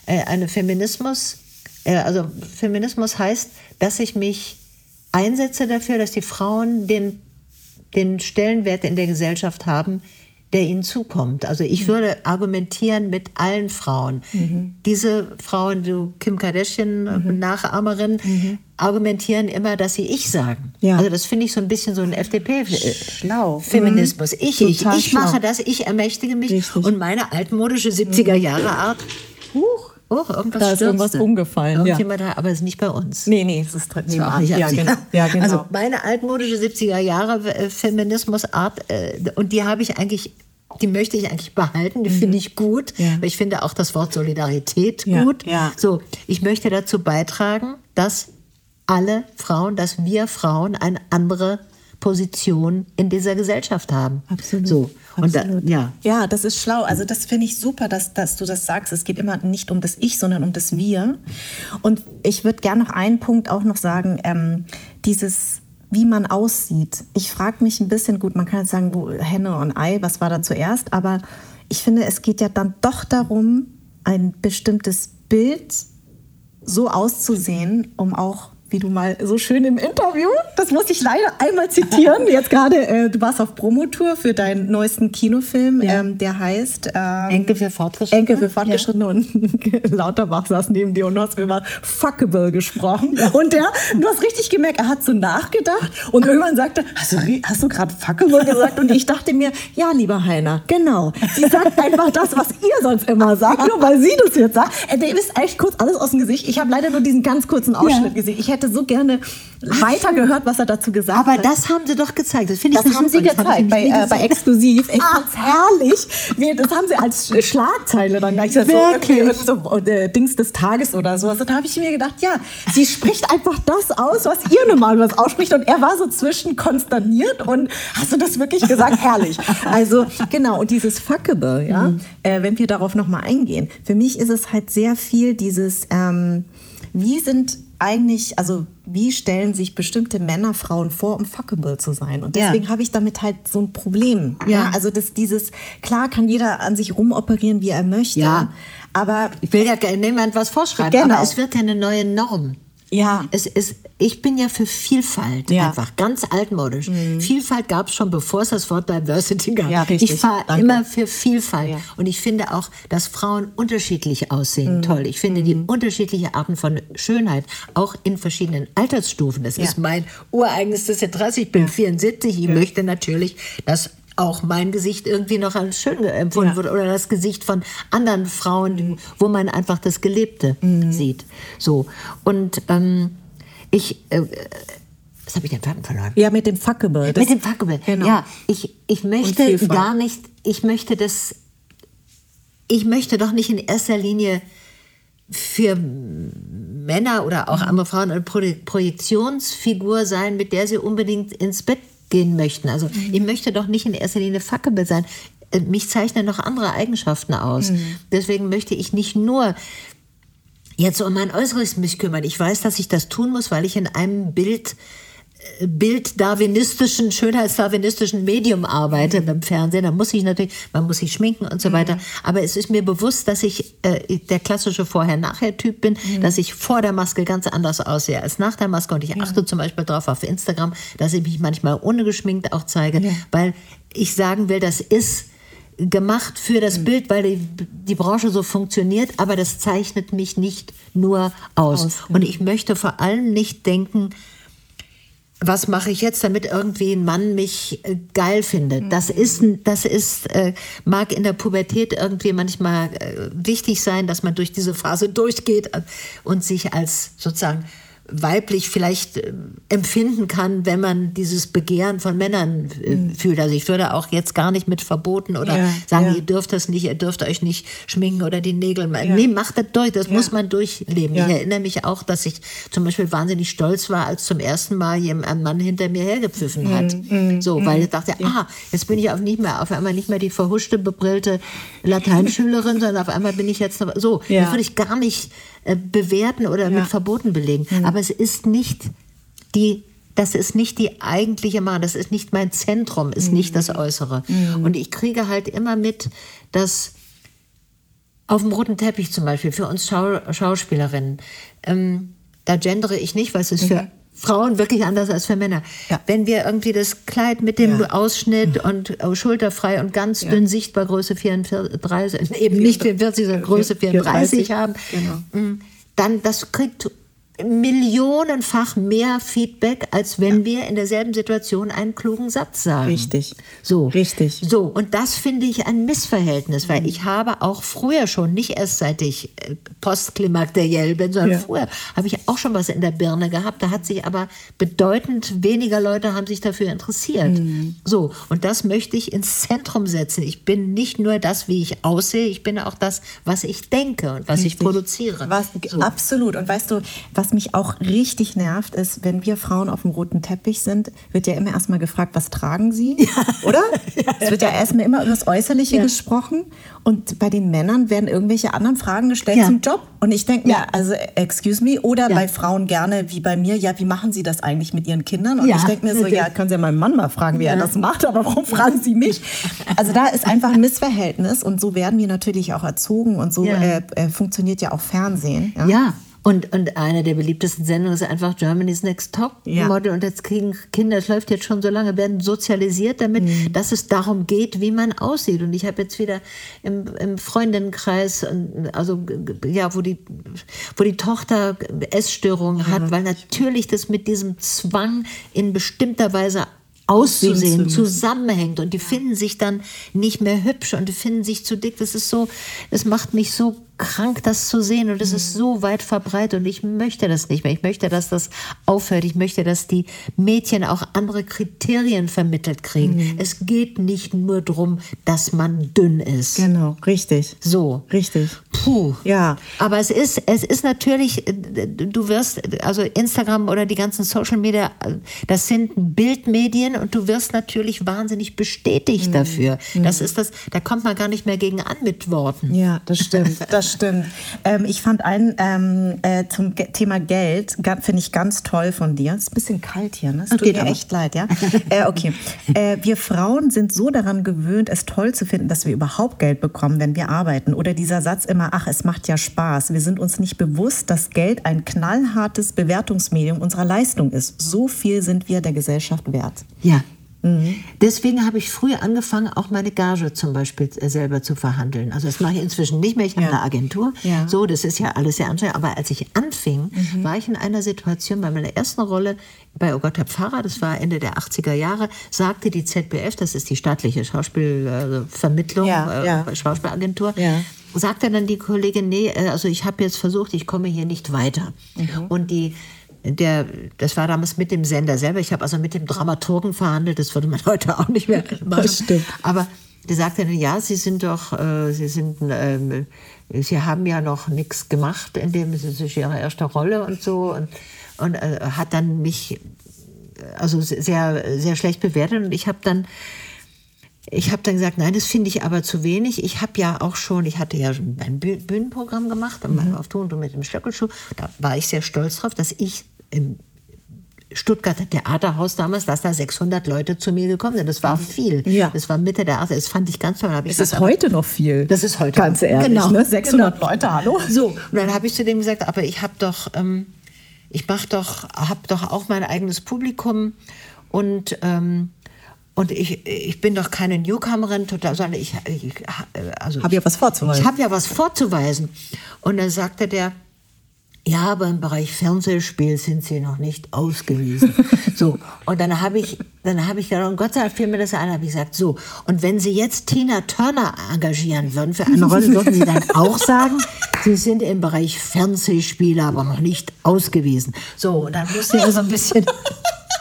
äh, eine Feminismus, also Feminismus heißt, dass ich mich einsetze dafür, dass die Frauen den, den Stellenwert in der Gesellschaft haben, der ihnen zukommt. Also ich würde argumentieren mit allen Frauen. Diese Frauen, du Kim Kardashian, Nachahmerin, argumentieren immer, dass sie ich sagen. Ja. Also das finde ich so ein bisschen so ein FDP. Schlau. Feminismus. Mhm. Ich, ich, ich mache schlau. das, ich ermächtige mich Richtig. Mhm. und meine altmodische 70er Jahre Art. Huch, oh, irgendwas Da ist irgendwas stürzte. umgefallen, ja. Irgendjemand da, aber es ist nicht bei uns. Nee, nee, es ist nicht ja, Absicht. genau. ja, genau. Also meine altmodische 70er Jahre äh, Feminismusart äh, und die habe ich eigentlich, die möchte ich eigentlich behalten, die finde ich gut, Mhm. Ja. weil ich finde auch das Wort Solidarität Ja, gut. ja. So, ich möchte dazu beitragen, dass alle Frauen, dass wir Frauen eine andere Position in dieser Gesellschaft haben. Absolut. So und da, ja. Ja, das ist schlau. Also das finde ich super, dass, dass du das sagst. Es geht immer nicht um das Ich, sondern um das Wir. Und ich würde gerne noch einen Punkt auch noch sagen, ähm, dieses wie man aussieht. Ich frage mich ein bisschen, gut, man kann jetzt sagen, wo, Henne und Ei, was war da zuerst? Aber ich finde, es geht ja dann doch darum, ein bestimmtes Bild so auszusehen, um auch, wie du mal so schön im Interview, das muss ich leider einmal zitieren, jetzt gerade, äh, du warst auf Promotour für deinen neuesten Kinofilm, Ja. ähm, der heißt ähm, Enkel für Fortgeschrittene? Enkel für Fortgeschrittene und Lauterbach saß neben dir und du hast über Fuckable gesprochen. Und der, du hast richtig gemerkt, er hat so nachgedacht und irgendwann sagte, hast du, hast du gerade Fuckable gesagt? Und ich dachte mir, ja, lieber Heiner, genau. Sie sagt einfach das, was ihr sonst immer sagt, nur weil sie das jetzt sagt. Äh, Dem ist echt kurz alles aus dem Gesicht. Ich habe leider nur diesen ganz kurzen Ausschnitt Ja. gesehen. Ich hätte so gerne weiter gehört, was er dazu gesagt Aber hat. das haben sie doch gezeigt. Das finde ich Das haben sie. Das hab gezeigt bei, äh, bei. Exklusiv. Ich fand's herrlich. Das haben sie als Sch- Schlagzeile dann gleich gesagt. So, Wirklich? okay, so, äh, Dings des Tages oder sowas. Und da habe ich mir gedacht, ja, sie spricht einfach das aus, was ihr normal was ausspricht. Und er war so zwischen konsterniert und hast du das wirklich gesagt? herrlich. Also genau, und dieses Fuckable, ja, äh, wenn wir darauf nochmal eingehen. Für mich ist es halt sehr viel dieses, ähm, wie sind eigentlich, also wie stellen sich bestimmte Männer Frauen vor, um fuckable zu sein? Und deswegen Ja. habe ich damit halt so ein Problem. Ja. Also das, dieses, klar kann jeder an sich rumoperieren, wie er möchte. Ja. Aber Ich will ja niemand was vorschreiben, Genau. aber es wird ja eine neue Norm. Ja, Es ist, ich bin ja für Vielfalt Ja. Mhm. einfach, ganz altmodisch. Vielfalt gab es schon, bevor es das Wort Diversity gab. Ja, richtig. Ich fahre Danke. immer für Vielfalt. Ja. Und ich finde auch, dass Frauen unterschiedlich Mhm. aussehen, toll. Ich finde die unterschiedliche Arten von Schönheit, auch in verschiedenen Altersstufen. Das Ja. ist mein ja 30, ich bin 74. Ich möchte natürlich, dass auch mein Gesicht irgendwie noch als schön empfunden Ja. wird oder das Gesicht von anderen Frauen, wo man einfach das Gelebte Mhm. sieht. So. Und ähm, ich, äh, was habe ich den Faden verloren? ja, mit dem fuckable. Mit dem Fuckable. Genau. Ja, ich, ich möchte gar nicht, ich möchte das, ich möchte doch nicht in erster Linie für Männer oder Mhm. auch andere Frauen eine Pro Projektionsfigur sein, mit der sie unbedingt ins Bett gehen möchten. Also Mhm. ich möchte doch nicht in erster Linie fuckable sein. Äh, Mich zeichnen noch andere Eigenschaften aus. Mhm. Deswegen möchte ich nicht nur jetzt um mein Äußeres mich kümmern. Ich weiß, dass ich das tun muss, weil ich in einem Bild bilddarwinistischen, schönheitsdarwinistischen Medium arbeite beim Fernsehen. Da muss ich natürlich, man muss sich schminken und so weiter. Aber es ist mir bewusst, dass ich äh, der klassische Vorher-Nachher-Typ bin, dass ich vor der Maske ganz anders aussehe als nach der Maske. Und ich achte zum Beispiel darauf auf Instagram, dass ich mich manchmal ohne geschminkt auch zeige, weil ich sagen will, das ist gemacht für das Bild, weil die, die Branche so funktioniert, aber das zeichnet mich nicht nur aus. Aus, Und ich möchte vor allem nicht denken, was mache ich jetzt, damit irgendwie ein Mann mich äh, geil findet. Das ist, das ist, äh, mag in der Pubertät irgendwie manchmal äh, wichtig sein, dass man durch diese Phase durchgeht und sich als sozusagen weiblich vielleicht äh, empfinden kann, wenn man dieses Begehren von Männern äh, fühlt. Also ich würde auch jetzt gar nicht mit verboten oder Ja, sagen, ja. ihr dürft das nicht, ihr dürft euch nicht schminken oder die Nägel machen. Nee, macht das durch, das muss man durchleben. Ja. Ich erinnere mich auch, dass ich zum Beispiel wahnsinnig stolz war, als zum ersten Mal ein Mann hinter mir hergepfiffen hat. so, weil ich dachte, ah, jetzt bin ich auf nicht mehr, auf einmal nicht mehr die verhuschte, bebrillte Lateinschülerin, sondern auf einmal bin ich jetzt so, Ja. das würde ich gar nicht äh, bewerten oder mit Verboten belegen. Aber es ist nicht die das ist nicht die eigentliche Mann, das ist nicht mein Zentrum, ist nicht das Äußere. Und ich kriege halt immer mit, dass auf dem roten Teppich zum Beispiel für uns Schau Schauspielerinnen, ähm, da gendere ich nicht, weil es ist für Frauen wirklich anders als für Männer. Ja. Wenn wir irgendwie das Kleid mit dem Ausschnitt und äh, schulterfrei und ganz dünn sichtbar Größe 34, eben nicht 44, sondern Größe 34 haben, Genau. mm, dann das kriegt millionenfach mehr Feedback, als wenn wir in derselben Situation einen klugen Satz sagen. Richtig. So. Richtig. So, und das finde ich ein Missverhältnis, weil ich habe auch früher schon, nicht erst seit ich äh, postklimakteriell bin, sondern Ja. früher habe ich auch schon was in der Birne gehabt. Da hat sich aber bedeutend weniger Leute haben sich dafür interessiert. Mhm. So, und das möchte ich ins Zentrum setzen. Ich bin nicht nur das, wie ich aussehe, ich bin auch das, was ich denke und was ich Richtig. produziere. Was, so. Absolut. Und weißt du, was mich auch richtig nervt, ist, wenn wir Frauen auf dem roten Teppich sind, wird ja immer erstmal gefragt, was tragen sie? Oder? Es wird ja erstmal immer über das Äußerliche Ja. gesprochen. Und bei den Männern werden irgendwelche anderen Fragen gestellt Ja. zum Job. Und ich denke Ja. mir, also, excuse me, oder Ja. bei Frauen gerne wie bei mir, ja, wie machen sie das eigentlich mit ihren Kindern? Und Ja. ich denke mir so, ja, können Sie ja meinen Mann mal fragen, wie er das macht, aber warum fragen Sie mich? Also da ist einfach ein Missverhältnis und so werden wir natürlich auch erzogen und so Ja. äh, äh, funktioniert ja auch Fernsehen. Ja. Und, und eine der beliebtesten Sendungen ist einfach Germany's Next Top Ja. Model. Und jetzt kriegen Kinder, das läuft jetzt schon so lange, werden sozialisiert damit, Mhm. dass es darum geht, wie man aussieht. Und ich habe jetzt wieder im, im Freundinnenkreis, ähm, also ja, wo die, wo die Tochter Essstörungen hat, weil natürlich das mit diesem Zwang in bestimmter Weise auszusehen, zusammenhängt und die finden sich dann nicht mehr hübsch und die finden sich zu dick. Das ist so, es macht mich so krank, das zu sehen und es Mhm. ist so weit verbreitet und ich möchte das nicht mehr. Ich möchte, dass das aufhört. Ich möchte, dass die Mädchen auch andere Kriterien vermittelt kriegen. Mhm. Es geht nicht nur darum, dass man dünn ist. Genau, richtig. So. Richtig. Puh. Ja. Aber es ist, es ist natürlich, äh, du wirst, also Instagram oder die ganzen Social Media, äh, das sind Bildmedien und du wirst natürlich wahnsinnig bestätigt Mhm. dafür. Das ist das, da kommt man gar nicht mehr gegen an mit Worten. Ja, das stimmt. Das stimmt. Ähm, ich fand einen ähm, äh, zum Ge Thema Geld, finde ich ganz toll von dir. Es ist ein bisschen kalt hier, ne? Es tut Geht mir aber. echt leid, ja? äh, okay. Äh, wir Frauen sind so daran gewöhnt, es toll zu finden, dass wir überhaupt Geld bekommen, wenn wir arbeiten. Oder dieser Satz immer, ach, es macht ja Spaß. Wir sind uns nicht bewusst, dass Geld ein knallhartes Bewertungsmedium unserer Leistung ist. So viel sind wir der Gesellschaft wert. Ja. Deswegen habe ich früh angefangen, auch meine Gage zum Beispiel äh, selber zu verhandeln. Also das mache ich inzwischen nicht mehr. Ich habe Ja. eine Agentur. Ja. So, das ist ja alles sehr anstrengend. Aber als ich anfing, war ich in einer Situation, bei meiner ersten Rolle bei Oh Gott, der Pfarrer, das war Ende der 80er Jahre, sagte die ZBF, das ist die staatliche Schauspielvermittlung, Ja, äh, ja. Schauspielagentur, sagte dann die Kollegin, nee, äh, also ich habe jetzt versucht, ich komme hier nicht weiter. Mhm. Und die, der, das war damals mit dem Sender selber. Ich habe also mit dem Dramaturgen verhandelt. Das würde man heute auch nicht mehr machen. stimmt. Aber der sagte dann, ja, Sie sind doch, äh, Sie sind, ähm, Sie haben ja noch nichts gemacht, in dem es ist Ihre erste Rolle und so und, und äh, hat dann mich also sehr sehr schlecht bewertet und ich habe dann ich habe dann gesagt, nein, das finde ich aber zu wenig. Ich habe ja auch schon, ich hatte ja schon ein Büh- Bühnenprogramm gemacht, mhm. auf Ton und mit dem Stöckelschuh. Da war ich sehr stolz drauf, dass ich im Stuttgarter Theaterhaus damals, dass da 600 Leute zu mir gekommen sind. Das war viel. Ja. Das war Mitte der 80er. Das fand ich ganz toll. Da Es ist heute noch viel. Das ist heute. Ganz ehrlich, Genau. ne? 600 Genau. Leute, hallo? So, und dann habe ich zu dem gesagt, aber ich habe doch, ähm, ich mach doch, habe doch auch mein eigenes Publikum und ähm, und ich, ich bin doch keine Newcomerin, total, sondern ich, ich also Hab ja was vorzuweisen. Ich habe ja was vorzuweisen. Und dann sagte der, ja, aber im Bereich Fernsehspiel sind Sie noch nicht ausgewiesen. so, und dann habe ich, dann habe ich gedacht, und Gott sei Dank fiel mir das ein, habe ich gesagt, so, und wenn Sie jetzt Tina Turner engagieren würden für eine Rolle, würden Sie dann auch sagen, Sie sind im Bereich Fernsehspiele, aber noch nicht ausgewiesen. So, und dann musste er so ein bisschen...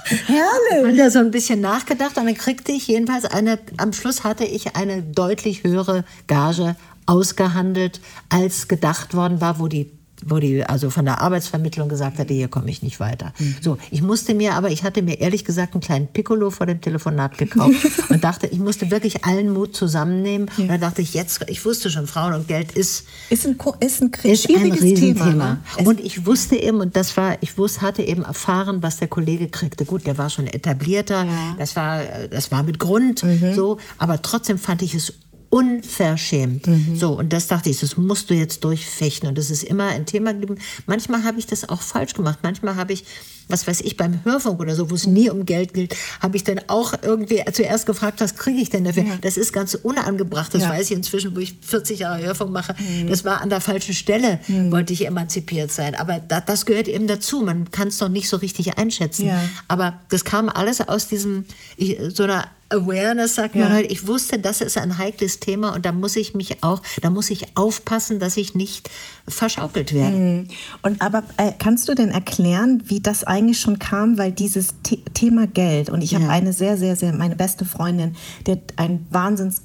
Herrlich. Er so ein bisschen nachgedacht und dann kriegte ich jedenfalls eine, am Schluss hatte ich eine deutlich höhere Gage ausgehandelt, als gedacht worden war, wo die wo die also von der Arbeitsvermittlung gesagt hatte, hier komme ich nicht weiter. So, ich musste mir aber, ich hatte mir ehrlich gesagt einen kleinen Piccolo vor dem Telefonat gekauft und dachte, ich musste wirklich allen Mut zusammennehmen. Und dann dachte ich, jetzt, ich wusste schon, Frauen und Geld ist Ist ein, ist ein ist ein schwieriges Thema. Riesenthema. Ne? Und ich wusste eben, und das war, ich wusste, hatte eben erfahren, was der Kollege kriegte. Gut, der war schon etablierter, das war, das war mit Grund, Mhm. so, aber trotzdem fand ich es unverschämt. Mhm. So, und das dachte ich, das musst du jetzt durchfechten. Und das ist immer ein Thema geblieben. Manchmal habe ich das auch falsch gemacht. Manchmal habe ich, was weiß ich, beim Hörfunk oder so, wo es nie um Geld geht, habe ich dann auch irgendwie zuerst gefragt, was kriege ich denn dafür? Das ist ganz unangebracht. Das Ja. weiß ich inzwischen, wo ich 40 Jahre Hörfunk mache. Das war an der falschen Stelle, wollte ich emanzipiert sein. Aber da, das gehört eben dazu. Man kann es noch nicht so richtig einschätzen. Ja. Aber das kam alles aus diesem, ich, so einer Awareness, sagt Ja. man halt. Ich wusste, das ist ein heikles Thema und da muss ich mich auch, da muss ich aufpassen, dass ich nicht verschaukelt werde. Und aber äh, kannst du denn erklären, wie das eigentlich schon kam? Weil dieses The Thema Geld und ich habe Ja. eine sehr, sehr, sehr, meine beste Freundin, die hat ein Wahnsinns,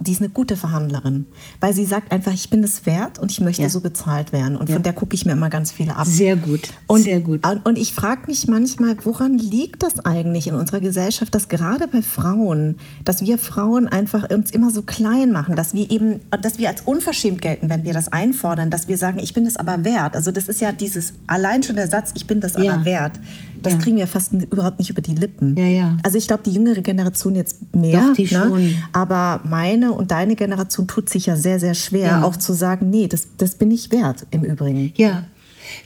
die ist eine gute Verhandlerin, weil sie sagt einfach, ich bin es wert und ich möchte Ja. so bezahlt werden. Und von der gucke ich mir immer ganz viele ab. Sehr gut, Und, sehr gut. Und, und ich frage mich manchmal, woran liegt das eigentlich in unserer Gesellschaft, dass gerade bei Frauen, dass wir Frauen einfach uns immer so klein machen, dass wir eben, dass wir als unverschämt gelten, wenn wir das einfordern, dass wir sagen, ich bin es aber wert. Also das ist ja dieses, allein schon der Satz, ich bin das Ja. aber wert. Das Ja. kriegen wir fast überhaupt nicht über die Lippen. Ja, ja. Also ich glaube, die jüngere Generation jetzt mehr. Doch, die ne? schon. Aber meine und deine Generation tut sich ja sehr, sehr schwer, Ja. auch zu sagen, nee, das, das bin ich wert im Übrigen. Ja,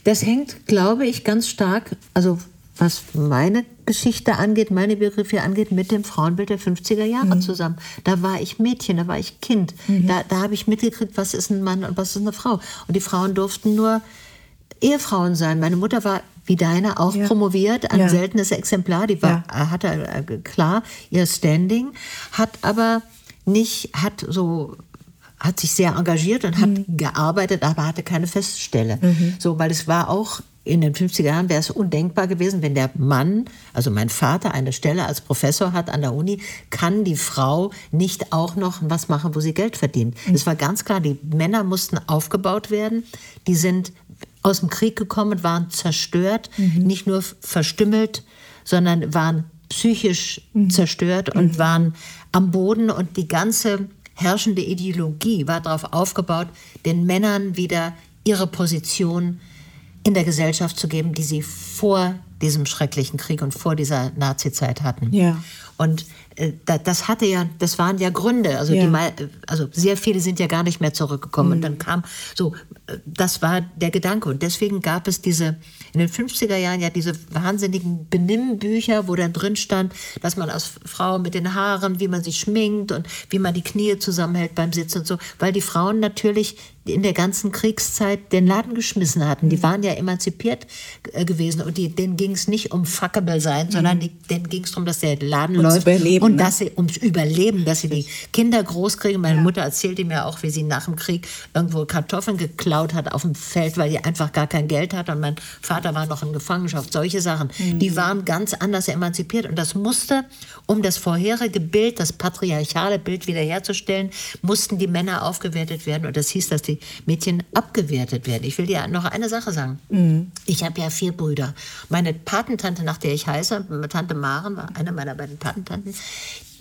das hängt, glaube ich, ganz stark, also was meine Geschichte angeht, meine Biografie angeht, mit dem Frauenbild der 50er Jahre zusammen. Da war ich Mädchen, da war ich Kind. Da, da habe ich mitgekriegt, was ist ein Mann und was ist eine Frau. Und die Frauen durften nur Ehefrauen sein. Meine Mutter war wie deine auch Ja. promoviert, ein Ja. seltenes Exemplar. Die war, hatte äh, klar ihr Standing, hat aber nicht, hat so hat sich sehr engagiert und hat gearbeitet, aber hatte keine Feststelle. So, weil es war auch in den 50er Jahren wäre es undenkbar gewesen, wenn der Mann, also mein Vater, eine Stelle als Professor hat an der Uni, kann die Frau nicht auch noch was machen, wo sie Geld verdient. Es war ganz klar, die Männer mussten aufgebaut werden. Die sind aus dem Krieg gekommen, waren zerstört, nicht nur verstümmelt, sondern waren psychisch zerstört und waren am Boden und die ganze herrschende Ideologie war darauf aufgebaut, den Männern wieder ihre Position in der Gesellschaft zu geben, die sie vor diesem schrecklichen Krieg und vor dieser Nazi-Zeit hatten. Ja. Und äh, das hatte ja, das waren ja Gründe. Also, Ja. die, also sehr viele sind ja gar nicht mehr zurückgekommen. Und dann kam so, äh, das war der Gedanke. Und deswegen gab es diese, in den 50er Jahren ja diese wahnsinnigen Benimmbücher, wo dann drin stand, dass man als Frau mit den Haaren, wie man sich schminkt und wie man die Knie zusammenhält beim Sitzen und so. Weil die Frauen natürlich in der ganzen Kriegszeit den Laden geschmissen hatten. Die waren ja emanzipiert äh, gewesen und die, denen ging es nicht um fuckable sein, sondern die, denen ging es darum, dass der Laden Ums läuft Überleben, und ne? dass sie ums Überleben, dass sie die Kinder großkriegen. Meine Mutter erzählte mir auch, wie sie nach dem Krieg irgendwo Kartoffeln geklaut hat auf dem Feld, weil die einfach gar kein Geld hatte und mein Vater war noch in Gefangenschaft. Solche Sachen, Mhm. die waren ganz anders emanzipiert und das musste, um das vorherige Bild, das patriarchale Bild wiederherzustellen, mussten die Männer aufgewertet werden und das hieß, dass die Mädchen abgewertet werden. Ich will dir noch eine Sache sagen. Ich habe ja vier Brüder. Meine Patentante, nach der ich heiße, Tante Maren, war eine meiner beiden Patentanten,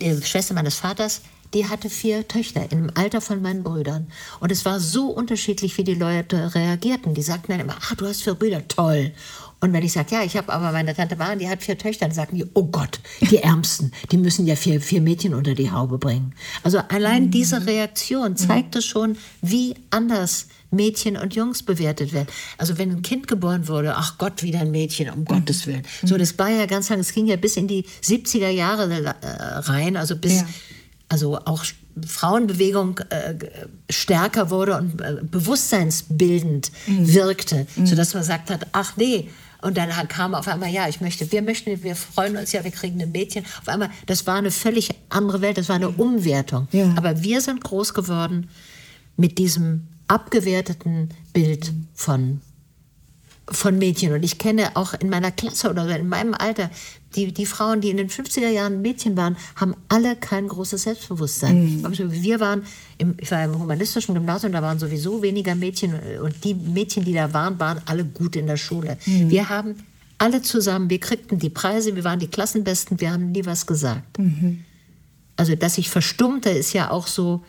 die Schwester meines Vaters, die hatte vier Töchter im Alter von meinen Brüdern. Und es war so unterschiedlich, wie die Leute reagierten. Die sagten dann immer, ah, du hast vier Brüder, toll. Und wenn ich sage, ja, ich habe aber meine Tante Maren, die hat vier Töchter, dann sagen die, oh Gott, die Ärmsten, die müssen ja vier, vier Mädchen unter die Haube bringen. Also allein diese Reaktion zeigte schon, wie anders Mädchen und Jungs bewertet werden. Also wenn ein Kind geboren wurde, ach Gott, wieder ein Mädchen, um Gottes Willen. So, das war ja ganz lang, es ging ja bis in die 70er Jahre äh, rein, also bis, Ja. Also auch Frauenbewegung äh, stärker wurde und äh, bewusstseinsbildend wirkte, sodass man gesagt hat, ach nee, und dann kam auf einmal, ja, ich möchte, wir möchten, wir freuen uns ja, wir kriegen ein Mädchen. Auf einmal, das war eine völlig andere Welt, das war eine Umwertung. Ja. Aber wir sind groß geworden mit diesem abgewerteten Bild von, von Mädchen. Und ich kenne auch in meiner Klasse oder in meinem Alter, die, die Frauen, die in den 50er Jahren Mädchen waren, haben alle kein großes Selbstbewusstsein. Also Wir waren, im, ich war im humanistischen Gymnasium, da waren sowieso weniger Mädchen und die Mädchen, die da waren, waren alle gut in der Schule. Wir haben alle zusammen, wir kriegten die Preise, wir waren die Klassenbesten, wir haben nie was gesagt. Also, dass ich verstummte, ist ja auch so,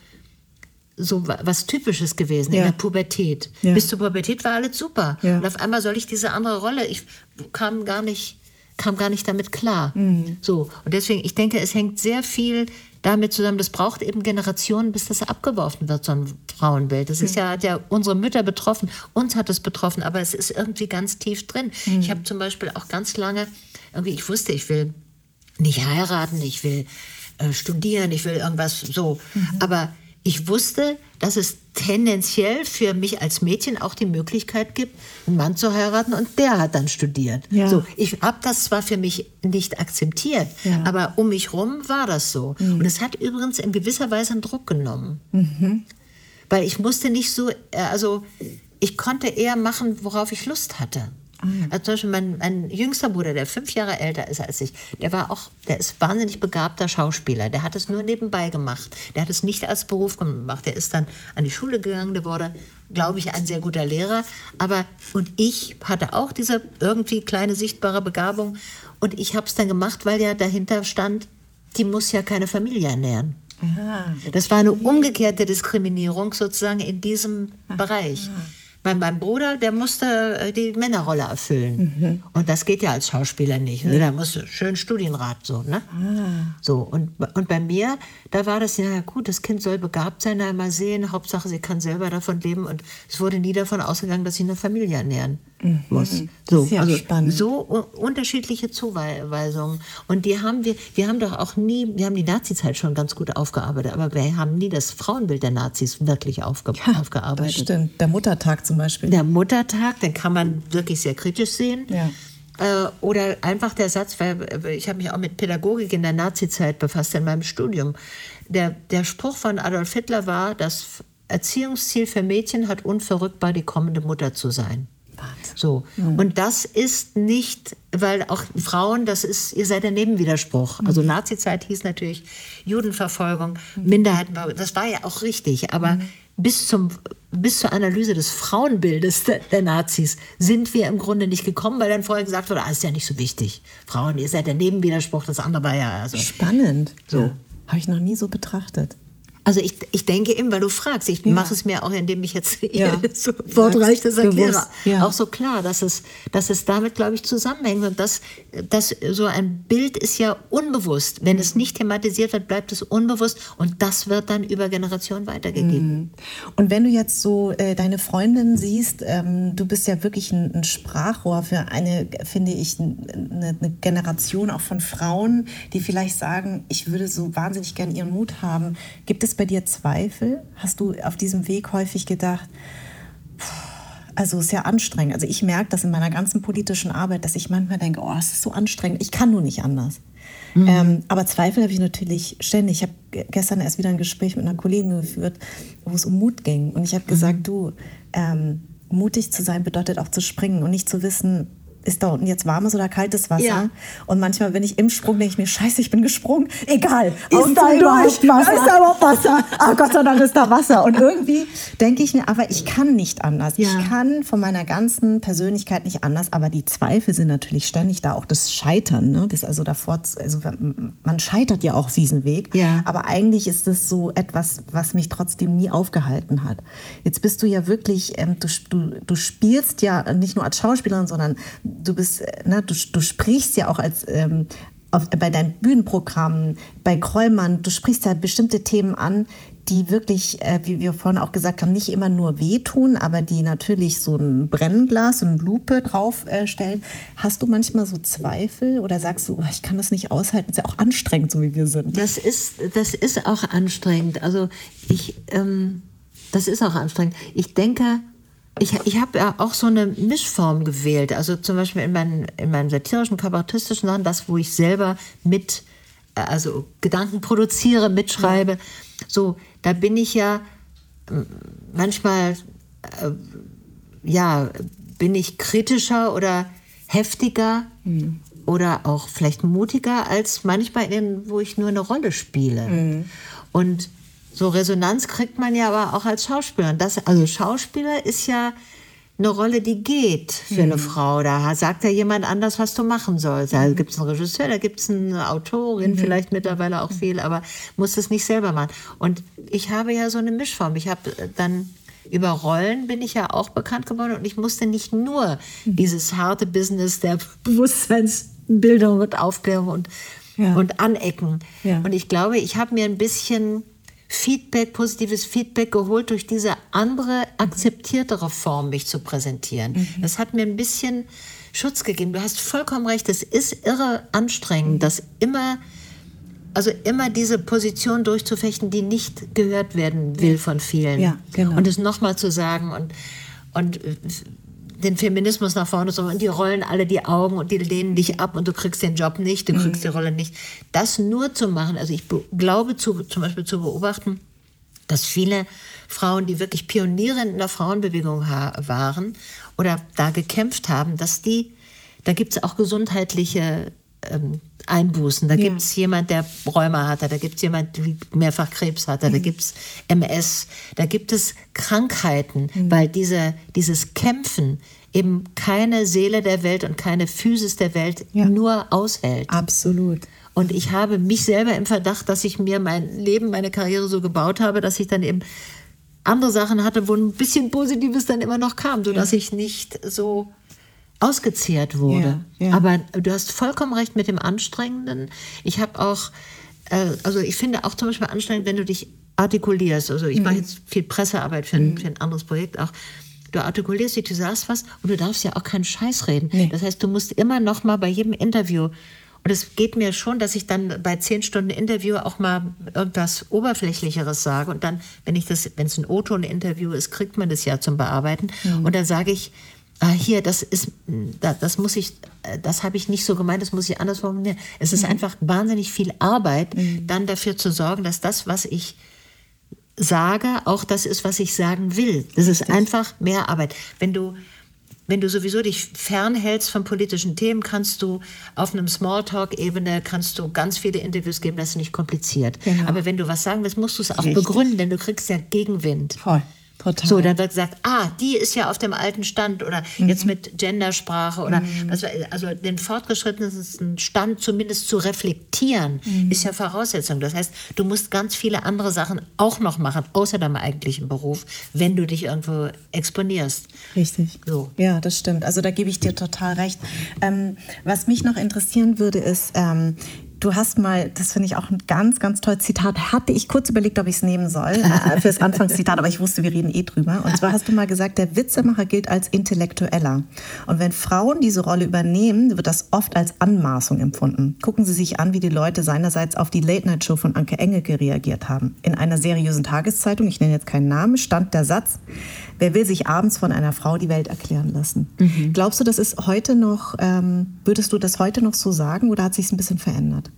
so wa- was Typisches gewesen Ja. in der Pubertät. Ja. Bis zur Pubertät war alles super. Ja. Und auf einmal soll ich diese andere Rolle, ich kam gar nicht, kam gar nicht damit klar. Mhm. So. Und deswegen, ich denke, es hängt sehr viel damit zusammen, das braucht eben Generationen, bis das abgeworfen wird, so ein Frauenbild. Das ist ja, hat ja unsere Mütter betroffen, uns hat es betroffen, aber es ist irgendwie ganz tief drin. Mhm. Ich habe zum Beispiel auch ganz lange, irgendwie, ich wusste, ich will nicht heiraten, ich will äh, studieren, ich will irgendwas so. Mhm. Aber ich wusste, dass es tendenziell für mich als Mädchen auch die Möglichkeit gibt, einen Mann zu heiraten und der hat dann studiert. Ja. So, ich habe das zwar für mich nicht akzeptiert, Ja. aber um mich rum war das so. Und es hat übrigens in gewisser Weise einen Druck genommen. Weil ich musste nicht so, äh, also ich konnte eher machen, worauf ich Lust hatte. Also zum Beispiel mein, mein jüngster Bruder, der fünf Jahre älter ist als ich, der war auch, der ist wahnsinnig begabter Schauspieler. Der hat es nur nebenbei gemacht. Der hat es nicht als Beruf gemacht. Der ist dann an die Schule gegangen, der wurde, glaube ich, ein sehr guter Lehrer. Aber, und ich hatte auch diese irgendwie kleine sichtbare Begabung. Und ich habe es dann gemacht, weil ja dahinter stand, die muss ja keine Familie ernähren. Das war eine umgekehrte Diskriminierung sozusagen in diesem Bereich. Bei meinem Bruder, der musste äh, die Männerrolle erfüllen. Und das geht ja als Schauspieler nicht. Ne? Da musst du schön Studienrat so, ne? So, und, und bei mir, da war das, ja gut, das Kind soll begabt sein, na, mal sehen, Hauptsache sie kann selber davon leben. Und es wurde nie davon ausgegangen, dass sie eine Familie ernähren muss. So, ist ja also spannend. so unterschiedliche Zuweisungen. Und die haben wir, wir haben doch auch nie, wir haben die Nazi-Zeit schon ganz gut aufgearbeitet, aber wir haben nie das Frauenbild der Nazis wirklich aufge Das aufgearbeitet. stimmt. Der Muttertag zum Beispiel. Der Muttertag, den kann man wirklich sehr kritisch sehen. Ja. Äh, oder einfach der Satz, weil ich habe mich auch mit Pädagogik in der Nazi-Zeit befasst in meinem Studium. Der, der Spruch von Adolf Hitler war, das Erziehungsziel für Mädchen hat unverrückbar die kommende Mutter zu sein. So. Und das ist nicht, weil auch Frauen, das ist, ihr seid der Nebenwiderspruch. Also Nazi-Zeit hieß natürlich Judenverfolgung, Minderheiten, das war ja auch richtig, aber bis, zum, bis zur Analyse des Frauenbildes der, der Nazis sind wir im Grunde nicht gekommen, weil dann vorher gesagt wurde, ah, ist ja nicht so wichtig. Frauen, ihr seid der Nebenwiderspruch, das andere war ja, also. Spannend. So. Ja. Habe ich noch nie so betrachtet. Also ich, ich denke eben, weil du fragst, ich ja. mache es mir auch, indem ich jetzt ja. so wortreich das erkläre, ja. auch so klar, dass es, dass es damit, glaube ich, zusammenhängt. Und das, das, so ein Bild ist ja unbewusst. Wenn es nicht thematisiert wird, bleibt es unbewusst und das wird dann über Generationen weitergegeben. Mhm. Und wenn du jetzt so äh, deine Freundin siehst, ähm, du bist ja wirklich ein, ein, Sprachrohr für eine, finde ich, eine, eine Generation auch von Frauen, die vielleicht sagen, ich würde so wahnsinnig gern ihren Mut haben. Gibt es bei dir Zweifel? Hast du auf diesem Weg häufig gedacht, also ist ja anstrengend. Also ich merke das in meiner ganzen politischen Arbeit, dass ich manchmal denke, oh, es ist so anstrengend. Ich kann nur nicht anders. Mhm. Ähm, aber Zweifel habe ich natürlich ständig. Ich habe gestern erst wieder ein Gespräch mit einer Kollegin geführt, wo es um Mut ging. Und ich habe gesagt, mhm. du, ähm, mutig zu sein bedeutet auch zu springen und nicht zu wissen, ist da unten jetzt warmes oder kaltes Wasser? Ja. Und manchmal, wenn ich im Sprung denke ich mir, scheiße, ich bin gesprungen. Egal. Ist da überhaupt Wasser? Ist da überhaupt Wasser? Ah, Gott sei Dank ist da Wasser. Und irgendwie denke ich mir, aber ich kann nicht anders. Ja. Ich kann von meiner ganzen Persönlichkeit nicht anders. Aber die Zweifel sind natürlich ständig da. Auch das Scheitern. Ne? Das also davor, also man scheitert ja auch auf diesem Weg. Ja. Aber eigentlich ist das so etwas, was mich trotzdem nie aufgehalten hat. Jetzt bist du ja wirklich, ähm, du, du, du spielst ja nicht nur als Schauspielerin, sondern du bist, äh, ne, du, du sprichst ja auch als ähm, auf, bei deinen Bühnenprogrammen, bei Krollmann, du sprichst ja bestimmte Themen an, die wirklich, äh, wie wir vorhin auch gesagt haben, nicht immer nur wehtun, aber die natürlich so ein Brennglas, eine Lupe draufstellen. Äh, Hast du manchmal so Zweifel oder sagst du, oh, ich kann das nicht aushalten? Das ist ja auch anstrengend, so wie wir sind. Das ist, das ist auch anstrengend. Also ich, ähm, das ist auch anstrengend. Ich denke, ich, ich habe ja auch so eine Mischform gewählt. Also zum Beispiel in meinen, in meinen satirischen, kabarettistischen Sachen, das, wo ich selber mit, äh, also Gedanken produziere, mitschreibe. Ja. So, da bin ich ja manchmal, äh, ja, bin ich kritischer oder heftiger mhm. oder auch vielleicht mutiger als manchmal, in, wo ich nur eine Rolle spiele. Mhm. Und so Resonanz kriegt man ja aber auch als Schauspieler. Das, also Schauspieler ist ja eine Rolle, die geht für eine mhm. Frau. Da sagt ja jemand anders, was du machen sollst. Da gibt es einen Regisseur, da gibt es eine Autorin, mhm. vielleicht mittlerweile auch viel, aber muss es nicht selber machen. Und ich habe ja so eine Mischform. Ich habe dann über Rollen bin ich ja auch bekannt geworden und ich musste nicht nur mhm. dieses harte Business der Bewusstseinsbildung und Aufklärung und, ja. und Anecken. Ja. Und ich glaube, ich habe mir ein bisschen Feedback, positives Feedback geholt durch diese andere, akzeptiertere Form, mich zu präsentieren. Mhm. Das hat mir ein bisschen Schutz gegeben. Du hast vollkommen recht, es ist irre anstrengend, mhm. das immer, also immer diese Position durchzufechten, die nicht gehört werden will von vielen. Ja, genau. Und es nochmal zu sagen und, und den Feminismus nach vorne zu und die rollen alle die Augen und die lehnen dich ab und du kriegst den Job nicht, du kriegst mhm. die Rolle nicht. Das nur zu machen, also ich glaube zu, zum Beispiel zu beobachten, dass viele Frauen, die wirklich Pioniere in der Frauenbewegung waren oder da gekämpft haben, dass die, da gibt es auch gesundheitliche ähm, Einbußen. Da ja. gibt es jemand, der Rheuma hatte, da gibt es jemand, der mehrfach Krebs hatte, mhm. da gibt es MS, da gibt es Krankheiten, mhm. weil diese, dieses Kämpfen eben keine Seele der Welt und keine Physis der Welt ja. nur aushält. Absolut. Und ich habe mich selber im Verdacht, dass ich mir mein Leben, meine Karriere so gebaut habe, dass ich dann eben andere Sachen hatte, wo ein bisschen Positives dann immer noch kam, sodass ja. ich nicht so ausgezehrt wurde. Ja, ja. Aber du hast vollkommen recht mit dem Anstrengenden. Ich habe auch, äh, also ich finde auch zum Beispiel anstrengend, wenn du dich artikulierst. Also ich mhm. mache jetzt viel Pressearbeit für ein, mhm. für ein anderes Projekt auch. Du artikulierst dich, du sagst was und du darfst ja auch keinen Scheiß reden. Nee. Das heißt, du musst immer noch mal bei jedem Interview und es geht mir schon, dass ich dann bei zehn Stunden Interview auch mal irgendwas Oberflächlicheres sage. Und dann, wenn ich das, wenn es ein O-Ton-Interview ist, kriegt man das ja zum Bearbeiten. Mhm. Und dann sage ich, ah, hier, das ist, das muss ich, das habe ich nicht so gemeint, das muss ich anders formulieren. Es ist mhm. einfach wahnsinnig viel Arbeit, mhm. dann dafür zu sorgen, dass das, was ich sage, auch das ist, was ich sagen will. Das ist einfach mehr Arbeit. Wenn du, wenn du sowieso dich fernhältst von politischen Themen, kannst du auf einem Smalltalk-Ebene kannst du ganz viele Interviews geben, das ist nicht kompliziert. Genau. Aber wenn du was sagen willst, musst du es auch Richtig. begründen, denn du kriegst ja Gegenwind. Voll. Total. So, dann wird gesagt, ah, die ist ja auf dem alten Stand oder mhm. jetzt mit Gendersprache oder mhm. was, also den fortgeschrittensten Stand zumindest zu reflektieren, mhm. ist ja Voraussetzung. Das heißt, du musst ganz viele andere Sachen auch noch machen, außer deinem eigentlichen Beruf, wenn du dich irgendwo exponierst. Richtig. So. Ja, das stimmt. Also da gebe ich dir total recht. Ähm, was mich noch interessieren würde, ist, ähm, Du hast mal, das finde ich auch ein ganz, ganz tolles Zitat, hatte ich kurz überlegt, ob ich es nehmen soll, äh, fürs Anfangszitat, aber ich wusste, wir reden eh drüber. Und zwar hast du mal gesagt, der Witzemacher gilt als Intellektueller. Und wenn Frauen diese Rolle übernehmen, wird das oft als Anmaßung empfunden. Gucken Sie sich an, wie die Leute seinerseits auf die Late-Night-Show von Anke Engelke reagiert haben. In einer seriösen Tageszeitung, ich nenne jetzt keinen Namen, stand der Satz, wer will sich abends von einer Frau die Welt erklären lassen? Mhm. Glaubst du, das ist heute noch, ähm, würdest du das heute noch so sagen oder hat sich es ein bisschen verändert?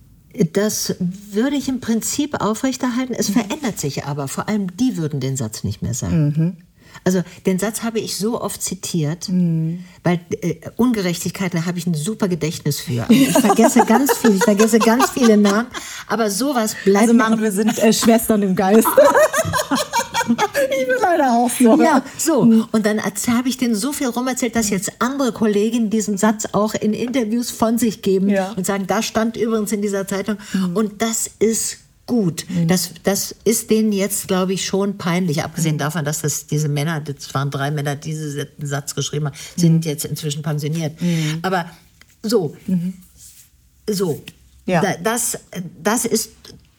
Das würde ich im Prinzip aufrechterhalten. Es mhm. verändert sich aber. Vor allem die würden den Satz nicht mehr sagen. Mhm. Also den Satz habe ich so oft zitiert, mhm. weil äh, Ungerechtigkeiten habe ich ein super Gedächtnis für. Also ich vergesse ganz viel, ich vergesse ganz viele Namen, aber sowas bleibt. Also machen wir sind äh, Schwestern im Geist. ich bin leider auch so. Ja, so. Und dann habe ich denen so viel rumerzählt, dass jetzt andere Kolleginnen diesen Satz auch in Interviews von sich geben ja. und sagen, da stand übrigens in dieser Zeitung. Mhm. Und das ist gut. Mhm. Das, das ist denen jetzt, glaube ich, schon peinlich. Abgesehen mhm. davon, dass das diese Männer, das waren drei Männer, die diesen Satz geschrieben haben, sind jetzt inzwischen pensioniert. Aber so, so. Ja. das, das ist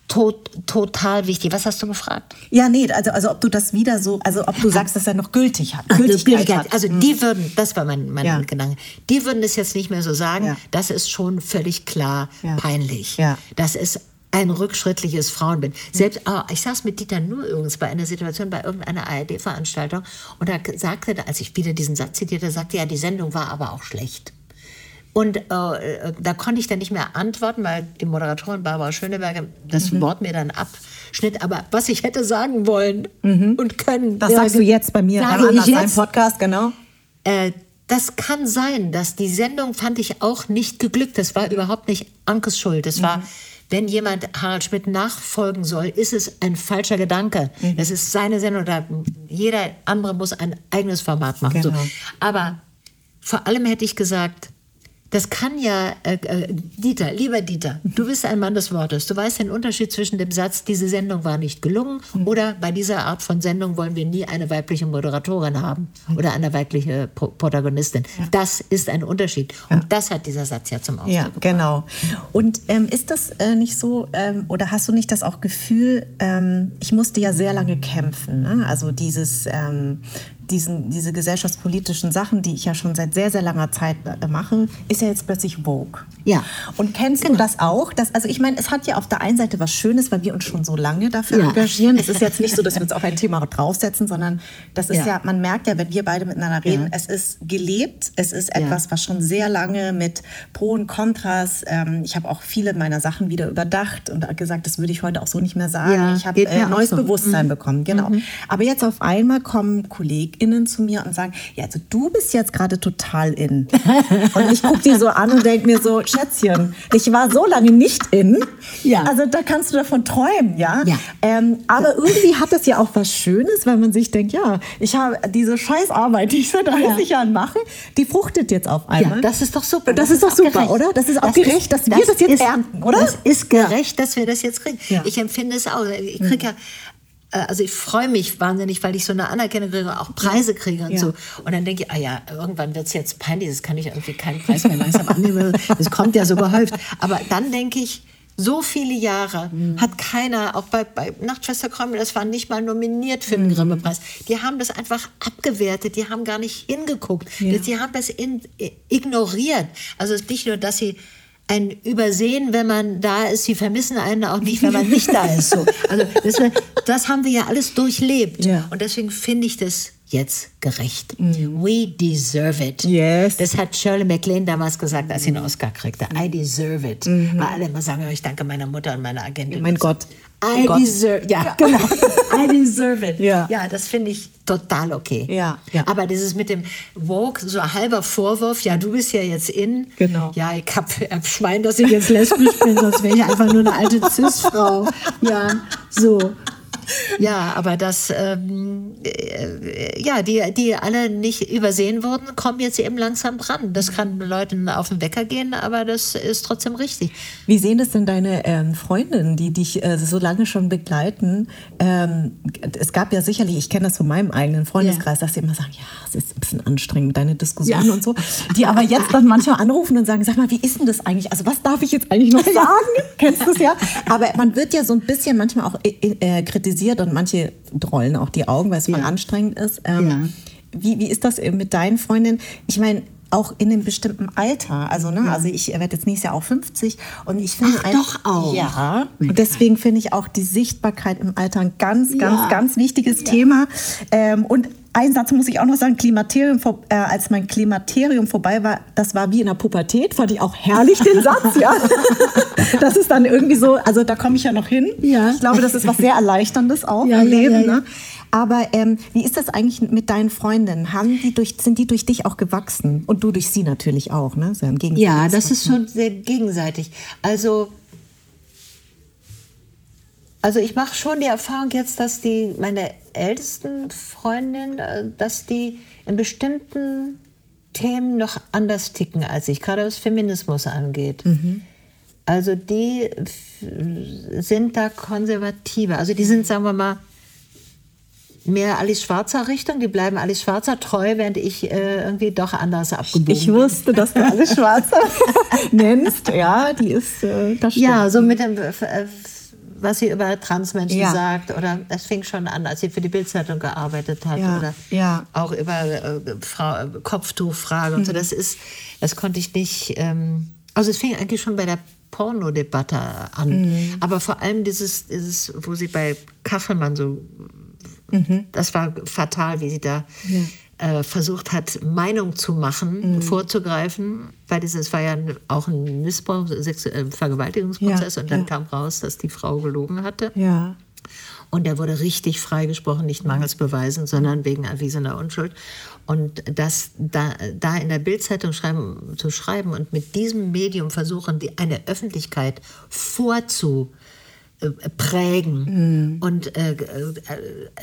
tot, total wichtig. Was hast du gefragt? Ja, nee, also, also ob du das wieder so, also ob du sagst, dass er noch gültig hat. Gültigkeit hat. Also die hm. würden, das war mein, mein ja. Gedanke, die würden es jetzt nicht mehr so sagen. Ja. Das ist schon völlig klar ja. peinlich. Ja. Das ist ein rückschrittliches Frauenbild. Selbst, oh, ich saß mit Dieter nur übrigens bei einer Situation, bei irgendeiner ARD-Veranstaltung und da sagte, als ich wieder diesen Satz zitierte, sagte ja, die Sendung war aber auch schlecht. Und äh, da konnte ich dann nicht mehr antworten, weil die Moderatorin Barbara Schöneberger das mhm. Wort mir dann abschnitt. Aber was ich hätte sagen wollen mhm. und können. Das sagst du jetzt bei mir sage ich jetzt, Podcast, genau. Äh, das kann sein, dass die Sendung fand ich auch nicht geglückt. Das war überhaupt nicht Ankes Schuld. Das mhm. war, wenn jemand Harald Schmidt nachfolgen soll, ist es ein falscher Gedanke. Mhm. Das ist seine Sendung. Oder jeder andere muss ein eigenes Format machen. Genau. So. Aber vor allem hätte ich gesagt, das kann ja, äh, äh, Dieter, lieber Dieter, du bist ein Mann des Wortes. Du weißt den Unterschied zwischen dem Satz, diese Sendung war nicht gelungen mhm. oder bei dieser Art von Sendung wollen wir nie eine weibliche Moderatorin haben oder eine weibliche Pro Protagonistin. Ja. Das ist ein Unterschied. Und das hat dieser Satz ja zum Ausdruck Ja, gebracht. genau. Und ähm, ist das äh, nicht so, ähm, oder hast du nicht das auch Gefühl, ähm, ich musste ja sehr lange kämpfen, ne? also dieses ähm, diesen, diese gesellschaftspolitischen Sachen, die ich ja schon seit sehr, sehr langer Zeit äh, mache, ist ja jetzt plötzlich Vogue. Ja. Und kennst genau. du das auch? Dass, also ich meine, es hat ja auf der einen Seite was Schönes, weil wir uns schon so lange dafür ja. engagieren. Es ist jetzt nicht so, dass wir uns auf ein Thema draufsetzen, sondern das ist ja, ja man merkt ja, wenn wir beide miteinander reden, ja. es ist gelebt, es ist etwas, was schon sehr lange mit Pro und Kontras, ähm, ich habe auch viele meiner Sachen wieder überdacht und gesagt, das würde ich heute auch so nicht mehr sagen. ich habe äh, neues so. Bewusstsein mhm. bekommen, genau. Mhm. Aber jetzt auf einmal kommen Kollegen KollegInnen zu mir und sagen, ja, also du bist jetzt gerade total in. und ich gucke die so an und denke mir so, Schätzchen, ich war so lange nicht in. Ja. Also da kannst du davon träumen, ja. ja. Ähm, aber irgendwie hat das ja auch was Schönes, weil man sich denkt, ja, ich habe diese Scheißarbeit, die ich seit 30 ja. Jahren mache, die fruchtet jetzt auf einmal. Ja, das ist doch super. Das, das ist, doch super, gerecht. oder? Das ist auch das gerecht, dass das wir das jetzt ist, ernten, oder? Das ist gerecht, dass wir das jetzt kriegen. Ich empfinde es auch. Ich kriege ja äh, also ich freue mich wahnsinnig, weil ich so eine Anerkennung kriege, auch Preise kriege und ja. so. Und dann denke ich, ah ja, irgendwann wird es jetzt peinlich, das kann ich irgendwie keinen Preis mehr langsam annehmen. Das kommt ja so gehäuft. Aber dann denke ich, so viele Jahre mhm. hat keiner, auch bei, bei Nachtschwester Krömmel, das war nicht mal nominiert für den mhm. Grimme-Preis. Die haben das einfach abgewertet, die haben gar nicht hingeguckt. Ja. Die haben das in, ignoriert. Also nicht nur, dass sie ein Übersehen, wenn man da ist. Sie vermissen einen auch nicht, wenn man nicht da ist. So. Also das, das haben wir ja alles durchlebt. Ja. Und deswegen finde ich das jetzt gerecht. Mm. We deserve it. Yes. Das hat Shirley MacLaine damals gesagt, als sie einen Oscar kriegte. I deserve it. Mhm. Weil alle immer sagen, ich danke meiner Mutter und meiner Agentin. Mein Gott. I Gott. deserve, ja, ja, genau. I deserve it. Ja, ja das finde ich total okay. Ja, ja. Aber dieses mit dem Vogue, so ein halber Vorwurf, ja, du bist ja jetzt in. Genau. Ja, ich habe hab Schwein, dass ich jetzt lesbisch bin, sonst wäre ich einfach nur eine alte Cis-Frau. Ja, so. Ja, aber das, ähm, äh, ja, die, die alle nicht übersehen wurden, kommen jetzt eben langsam dran. Das kann Leuten auf den Wecker gehen, aber das ist trotzdem richtig. Wie sehen das denn deine ähm, Freundinnen, die dich äh, so lange schon begleiten? Ähm, es gab ja sicherlich, ich kenne das von meinem eigenen Freundeskreis, ja. dass sie immer sagen, ja, es ist ein bisschen anstrengend, deine Diskussion ja. und so. Die aber jetzt dann manchmal anrufen und sagen, sag mal, wie ist denn das eigentlich? Also was darf ich jetzt eigentlich noch sagen? Kennst du es ja? Aber man wird ja so ein bisschen manchmal auch äh, äh kritisiert und manche rollen auch die Augen, weil es ja. mal anstrengend ist. Ähm, ja. wie, wie ist das mit deinen Freundinnen? Ich meine, auch in einem bestimmten Alter. Also, ne, ja. also ich werde jetzt nächstes Jahr auch 50 und ich finde doch auch. Ja. Und deswegen finde ich auch die Sichtbarkeit im Alter ein ganz, ganz, ja. ganz wichtiges ja. Thema. Ähm, und ein Satz muss ich auch noch sagen, Klimaterium, äh, als mein Klimaterium vorbei war, das war wie in der Pubertät, fand ich auch herrlich den Satz, ja. Das ist dann irgendwie so, also da komme ich ja noch hin. Ja. Ich glaube, das ist was sehr Erleichterndes auch ja, im Leben. Ja, ne? Aber ähm, wie ist das eigentlich mit deinen Freundinnen? Haben die durch, sind die durch dich auch gewachsen? Und du durch sie natürlich auch, ne? So ja, das ist schon sehr gegenseitig. Also also ich mache schon die Erfahrung jetzt, dass die meine ältesten Freundinnen, äh, dass die in bestimmten Themen noch anders ticken als ich, gerade was Feminismus angeht. Mhm. Also die sind da konservativer. Also die sind, sagen wir mal, mehr Alice Schwarzer Richtung. Die bleiben Alice Schwarzer treu, während ich äh, irgendwie doch anders abgebogen Ich wusste, dass du Alice Schwarzer nennst. Ja, die ist äh, das stimmt. Ja, so mit dem äh, was sie über Transmenschen ja. sagt. Oder es fing schon an, als sie für die Bildzeitung gearbeitet hat. Ja. Oder ja. auch über äh, Frau, Kopftuchfrage mhm. und so. Mhm. Das ist, das konnte ich nicht. Ähm, also es fing eigentlich schon bei der Pornodebatte an. Mhm. Aber vor allem dieses, dieses, wo sie bei Kaffelmann so, mhm. das war fatal, wie sie da ja äh, versucht hat, Meinung zu machen, mhm. vorzugreifen, weil das war ja auch ein Missbrauch, äh, Vergewaltigungsprozess ja, und dann ja. kam raus, dass die Frau gelogen hatte. Ja. Und er wurde richtig freigesprochen, nicht mangels Beweisen, sondern wegen erwiesener Unschuld. Und das da, da in der Bildzeitung schreiben, zu schreiben und mit diesem Medium versuchen, die, eine Öffentlichkeit vorzu prägen mm. und äh, äh,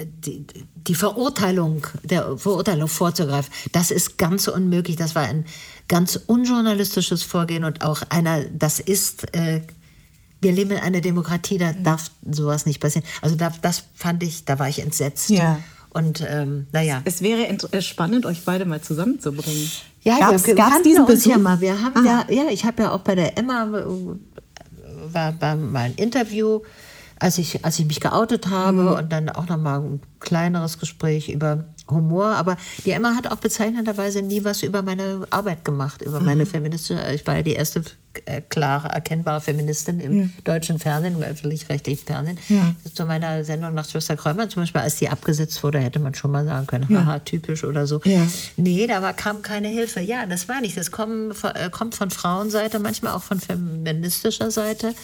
die, die, Verurteilung der Verurteilung vorzugreifen, das ist ganz unmöglich. Das war ein ganz unjournalistisches Vorgehen und auch einer, das ist, äh, wir leben in einer Demokratie, da mm. darf sowas nicht passieren. Also da, das fand ich, da war ich entsetzt. Ja. Und ähm, naja. Es wäre äh, spannend, euch beide mal zusammenzubringen. Ja, gab's, wir, wir diesen uns ja mal. Wir haben ja, ja, ich habe ja auch bei der Emma war mal ein Interview, als ich, als ich mich geoutet habe mhm. und dann auch noch mal ein kleineres Gespräch über Humor. Aber die Emma hat auch bezeichnenderweise nie was über meine Arbeit gemacht, über mhm. meine feministische. Ich war ja die erste klare, erkennbare Feministin im ja. deutschen Fernsehen, im öffentlich-rechtlichen Fernsehen. Ja. Zu meiner Sendung nach Schwester Kräumer zum Beispiel, als die abgesetzt wurde, hätte man schon mal sagen können, ja. haha, typisch oder so. Ja. Nee, da war, kam keine Hilfe. Ja, das meine ich. Das kommt, äh, kommt von Frauenseite, manchmal auch von feministischer Seite.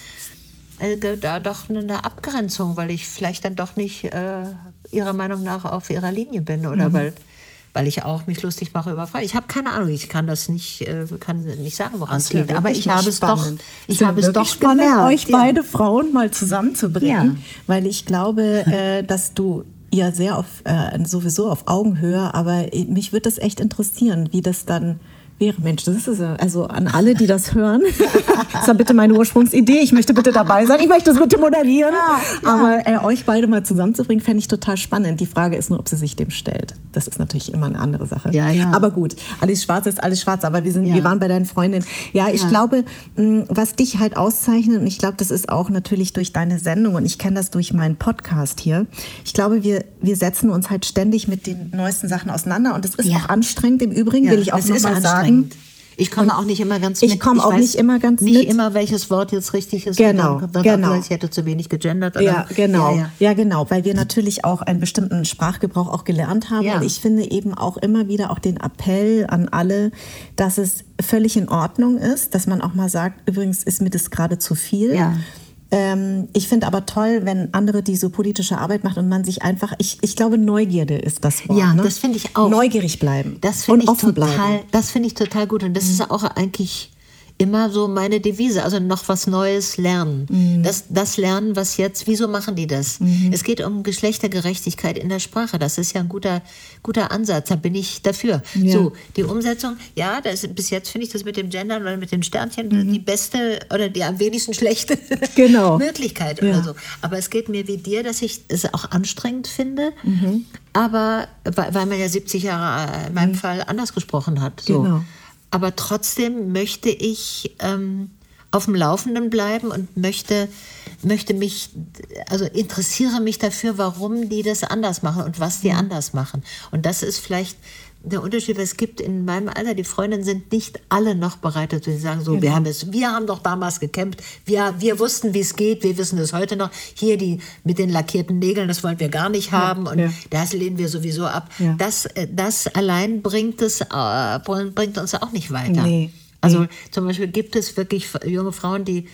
Also da doch eine Abgrenzung, weil ich vielleicht dann doch nicht äh, ihrer Meinung nach auf ihrer Linie bin oder mhm. weil weil ich auch mich lustig mache über Frauen. Ich habe keine Ahnung, ich kann das nicht, äh, kann nicht sagen, woran es liegt. Aber ich habe es doch, ich habe es doch spannend, gemerkt, euch ja. beide Frauen mal zusammenzubringen, ja. weil ich glaube, äh, dass du ja sehr auf äh, sowieso auf Augenhöhe, aber mich würde das echt interessieren, wie das dann wäre. Mensch, das ist also an alle, die das hören. das war bitte meine Ursprungsidee. Ich möchte bitte dabei sein. Ich möchte das bitte moderieren. Ja. Aber äh, euch beide mal zusammenzubringen, fände ich total spannend. Die Frage ist nur, ob sie sich dem stellt. Das ist natürlich immer eine andere Sache. Ja, ja. Aber gut, alles Schwarz ist alles schwarz. Aber wir, sind, ja. wir waren bei deinen Freundinnen. Ja, ich glaube, mh, was dich halt auszeichnet, und ich glaube, das ist auch natürlich durch deine Sendung und ich kenne das durch meinen Podcast hier. Ich glaube, wir, wir setzen uns halt ständig mit den neuesten Sachen auseinander und das ist auch anstrengend. Im Übrigen will ich auch nochmal sagen, anstrengend. Ich komme auch nicht immer ganz mit. Ich komme auch nicht immer ganz nicht mit. Nicht immer, welches Wort jetzt richtig ist. Genau, dann genau. Ich hätte zu wenig gegendert. Ja, genau. Ja, ja. ja, genau. Weil wir natürlich auch einen bestimmten Sprachgebrauch auch gelernt haben. Ja. Und ich finde eben auch immer wieder auch den Appell an alle, dass es völlig in Ordnung ist, dass man auch mal sagt, übrigens ist mir das gerade zu viel. Ja. Ähm, ich finde aber toll, wenn andere diese politische Arbeit machen und man sich einfach, ich, ich glaube, Neugierde ist das Wort. Ja, ne? das finde ich auch. Neugierig bleiben. Das finde ich total, bleiben. das finde ich total gut und das mhm. ist auch eigentlich immer so meine Devise, also noch was Neues lernen. Mhm. Das, das lernen, was jetzt, wieso machen die das? Es geht um Geschlechtergerechtigkeit in der Sprache. Das ist ja ein guter, guter Ansatz, da bin ich dafür. Ja. So, die Umsetzung, ja, das, bis jetzt finde ich das mit dem Gender oder mit den Sternchen die beste oder die am wenigsten schlechte Mhm. Genau. Möglichkeit Ja. oder so. Aber es geht mir wie dir, dass ich es auch anstrengend finde, Mhm. aber weil, man ja 70 Jahre äh, in meinem Fall anders gesprochen hat. So. Genau. Aber trotzdem möchte ich ähm, auf dem Laufenden bleiben und möchte, möchte mich, also interessiere mich dafür, warum die das anders machen und was die Mhm. anders machen. Und das ist vielleicht der Unterschied, was es gibt in meinem Alter. Die Freundinnen sind nicht alle noch bereit dazu, die sagen so, Genau. wir haben es, wir haben doch damals gekämpft, wir, wir wussten, wie es geht, wir wissen es heute noch. Hier die mit den lackierten Nägeln, das wollen wir gar nicht haben und ja. das lehnen wir sowieso ab. Ja. Das, äh, das allein bringt es, äh, bringt uns auch nicht weiter. Nee, Also zum Beispiel gibt es wirklich junge Frauen, die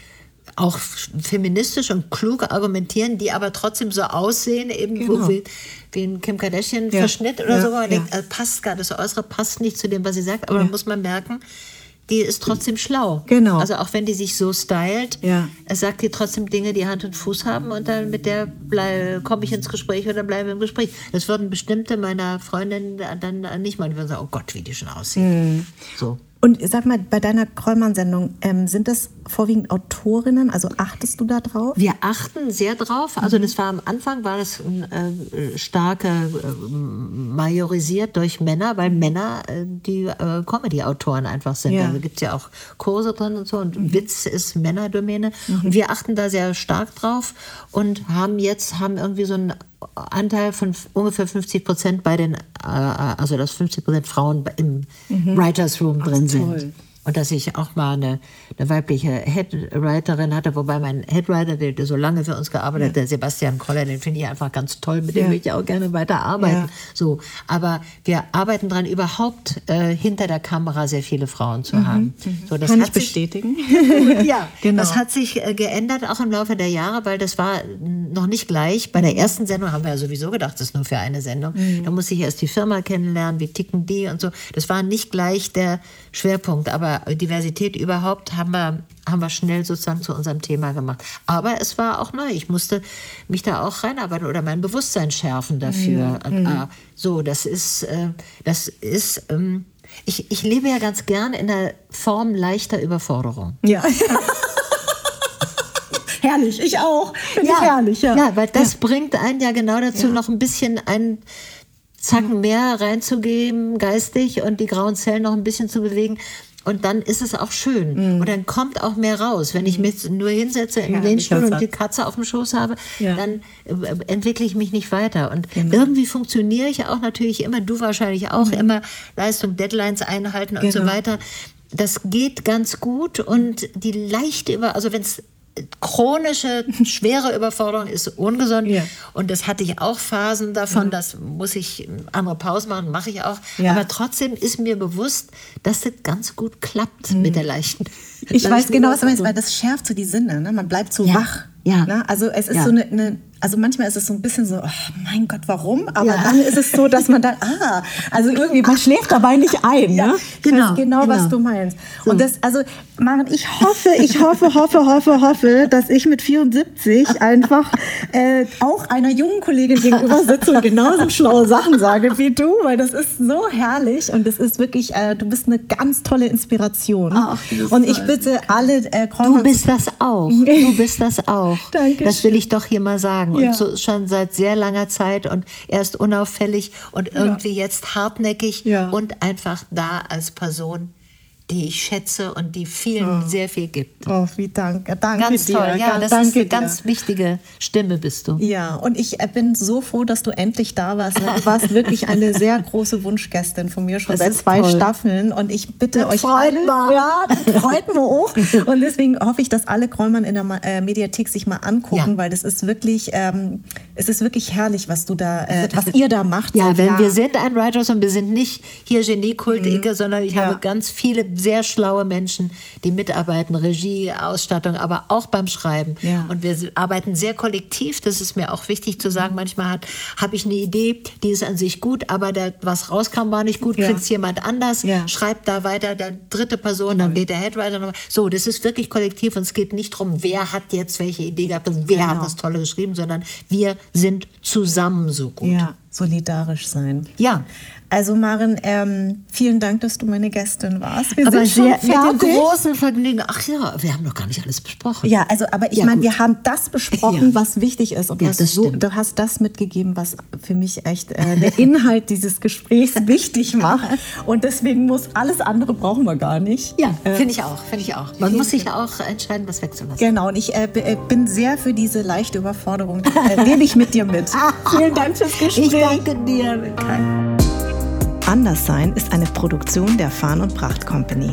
auch feministisch und klug argumentieren, die aber trotzdem so aussehen, eben Genau. wie, wie ein Kim Kardashian-Verschnitt oder Ja, so. wo Man ja. denkt, äh, passt gar, das Äußere passt nicht zu dem, was sie sagt, aber dann muss man merken, die ist trotzdem schlau. Genau. Also auch wenn die sich so stylt, Ja. äh, sagt die trotzdem Dinge, die Hand und Fuß haben und dann mit der komme ich ins Gespräch oder bleibe im Gespräch. Das würden bestimmte meiner Freundinnen dann nicht mal, die würden sagen, oh Gott, wie die schon aussieht. Hm. So. Und sag mal, bei deiner Krollmann-Sendung, ähm, sind das vorwiegend Autorinnen? Also achtest du da drauf? Wir achten sehr drauf. Also das war am Anfang war das äh, stark äh, majorisiert durch Männer, weil Männer äh, die äh, Comedy-Autoren einfach sind. Ja. Da gibt es ja auch Kurse drin und so. Und Witz ist Männerdomäne. Und wir achten da sehr stark drauf und haben jetzt haben irgendwie so einen Anteil von ungefähr 50 Prozent bei den, äh, also dass 50 Prozent Frauen im Writers Room drin sind. Und dass ich auch mal eine, eine weibliche Headwriterin hatte, wobei mein Headwriter, der, der so lange für uns gearbeitet hat, der Sebastian Koller, den finde ich einfach ganz toll, mit dem Ja. würde ich auch gerne weiter arbeiten. Ja. So, aber wir arbeiten dran, überhaupt äh, hinter der Kamera sehr viele Frauen zu haben. So, das Mhm. Kann ich bestätigen. ja, Genau. das hat sich äh, geändert auch im Laufe der Jahre, weil das war noch nicht gleich. Bei der ersten Sendung haben wir ja sowieso gedacht, das ist nur für eine Sendung. Da musste ich erst die Firma kennenlernen, wie ticken die und so. Das war nicht gleich der Schwerpunkt, aber Diversität überhaupt haben wir haben wir schnell sozusagen zu unserem Thema gemacht. Aber es war auch neu. Ich musste mich da auch reinarbeiten oder mein Bewusstsein schärfen dafür. Und, äh, so, das ist, äh, das ist, ähm, ich, ich lebe ja ganz gern in der Form leichter Überforderung. Ja. herrlich, ich auch. Finde ich herrlich, ja. Ja, weil das bringt einen ja genau dazu, noch ein bisschen einen Zacken mehr reinzugeben, geistig, und die grauen Zellen noch ein bisschen zu bewegen. Und dann ist es auch schön. Und dann kommt auch mehr raus. Wenn ich mich nur hinsetze in den Herrlicher Lehnstuhl und die Katze auf dem Schoß habe, Ja. dann äh, entwickle ich mich nicht weiter. Und irgendwie funktioniere ich auch natürlich immer, du wahrscheinlich auch, immer Leistung, Deadlines einhalten und so Genau. weiter. Das geht ganz gut und die leichte Über, also wenn es chronische, schwere Überforderung ist ungesund. Ja. Und das hatte ich auch Phasen davon, das muss ich andere Pausen machen, mache ich auch. Ja. Aber trotzdem ist mir bewusst, dass das ganz gut klappt mit der leichten. Ich weiß genau, was du meinst, weil das schärft so die Sinne. Ne? Man bleibt so Ja, wach. ja. Ne? Also es ist so eine, eine, also manchmal ist es so ein bisschen so, oh mein Gott, warum? Aber Ja. dann ist es so, dass man dann, ah, also irgendwie, man schläft dabei nicht ein. Ne? Ich genau, weiß genau, was genau. du meinst. Und das, also, Maren, ich hoffe, ich hoffe, hoffe, hoffe, hoffe, dass ich mit 74 einfach äh, auch einer jungen Kollegin gegenüber sitze und genauso schlaue Sachen sage wie du, weil das ist so herrlich und es ist wirklich, äh, du bist eine ganz tolle Inspiration. Ach, und ich toll. bitte alle äh, Du bist das auch. Du bist das auch. Dankeschön. Das will ich doch hier mal sagen. Ja. Und so schon seit sehr langer Zeit und erst unauffällig und irgendwie jetzt hartnäckig Ja. und einfach da als Person, die ich schätze und die vielen sehr viel gibt. Oh, wie danke. Danke Ganz dir. toll. Ja, das danke ist eine dir. ganz wichtige Stimme bist du. Ja, und ich äh, bin so froh, dass du endlich da warst. Du warst wirklich eine sehr große Wunschgästin von mir schon Das seit zwei toll. Staffeln. Und ich bitte Das euch freut alle, mich. ja, das freut mich auch. Und deswegen hoffe ich, dass alle Kräumann in der äh, Mediathek sich mal angucken, Ja. weil das ist wirklich, ähm, es ist wirklich herrlich, was du da, äh, was ihr da macht. Ja, seit wenn Jahren. wir sind ein Writers und wir sind nicht hier Geniekult-Icke, sondern ich Mhm. Ja. habe ganz viele sehr schlaue Menschen, die mitarbeiten, Regie, Ausstattung, aber auch beim Schreiben. Ja. Und wir arbeiten sehr kollektiv, das ist mir auch wichtig zu sagen. Manchmal hat- habe ich eine Idee, die ist an sich gut, aber der, was rauskam, war nicht gut, Ja. kriegt jemand anders, Ja. schreibt da weiter, der dritte Person, dann geht der Headwriter noch. So, das ist wirklich kollektiv und es geht nicht darum, wer hat jetzt welche Idee gehabt und wer Genau. hat das Tolle geschrieben, sondern wir sind zusammen so gut. Ja, solidarisch sein. Ja. Also Maren, ähm, vielen Dank, dass du meine Gästin warst. Wir aber sind schon sehr dem fertig. großen Vergnügen. Ach ja, wir haben noch gar nicht alles besprochen. Ja, also, aber ich Ja, meine, wir haben das besprochen, Ja. was wichtig ist. Und Ja, du, hast das so, du hast das mitgegeben, was für mich echt äh, der Inhalt dieses Gesprächs wichtig macht. Und deswegen muss alles andere brauchen wir gar nicht. Ja, Äh, finde ich auch, finde ich auch. Man muss sich ja auch entscheiden, was wegzulassen. Genau, und ich äh, äh, bin sehr für diese leichte Überforderung. Äh, Lebe ich mit dir mit. Vielen Dank fürs Gespräch. Ich danke dir. Kai. Anderssein ist eine Produktion der Farn und Pracht Company.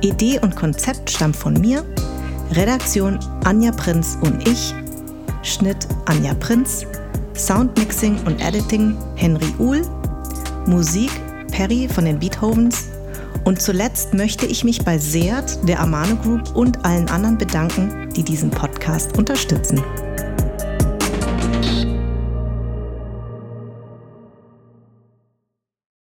Idee und Konzept stammt von mir, Redaktion Anja Prinz und ich, Schnitt Anja Prinz, Soundmixing und Editing Henry Uhl, Musik Perry von den Beethovens und zuletzt möchte ich mich bei Seat, der Amano Group und allen anderen bedanken, die diesen Podcast unterstützen.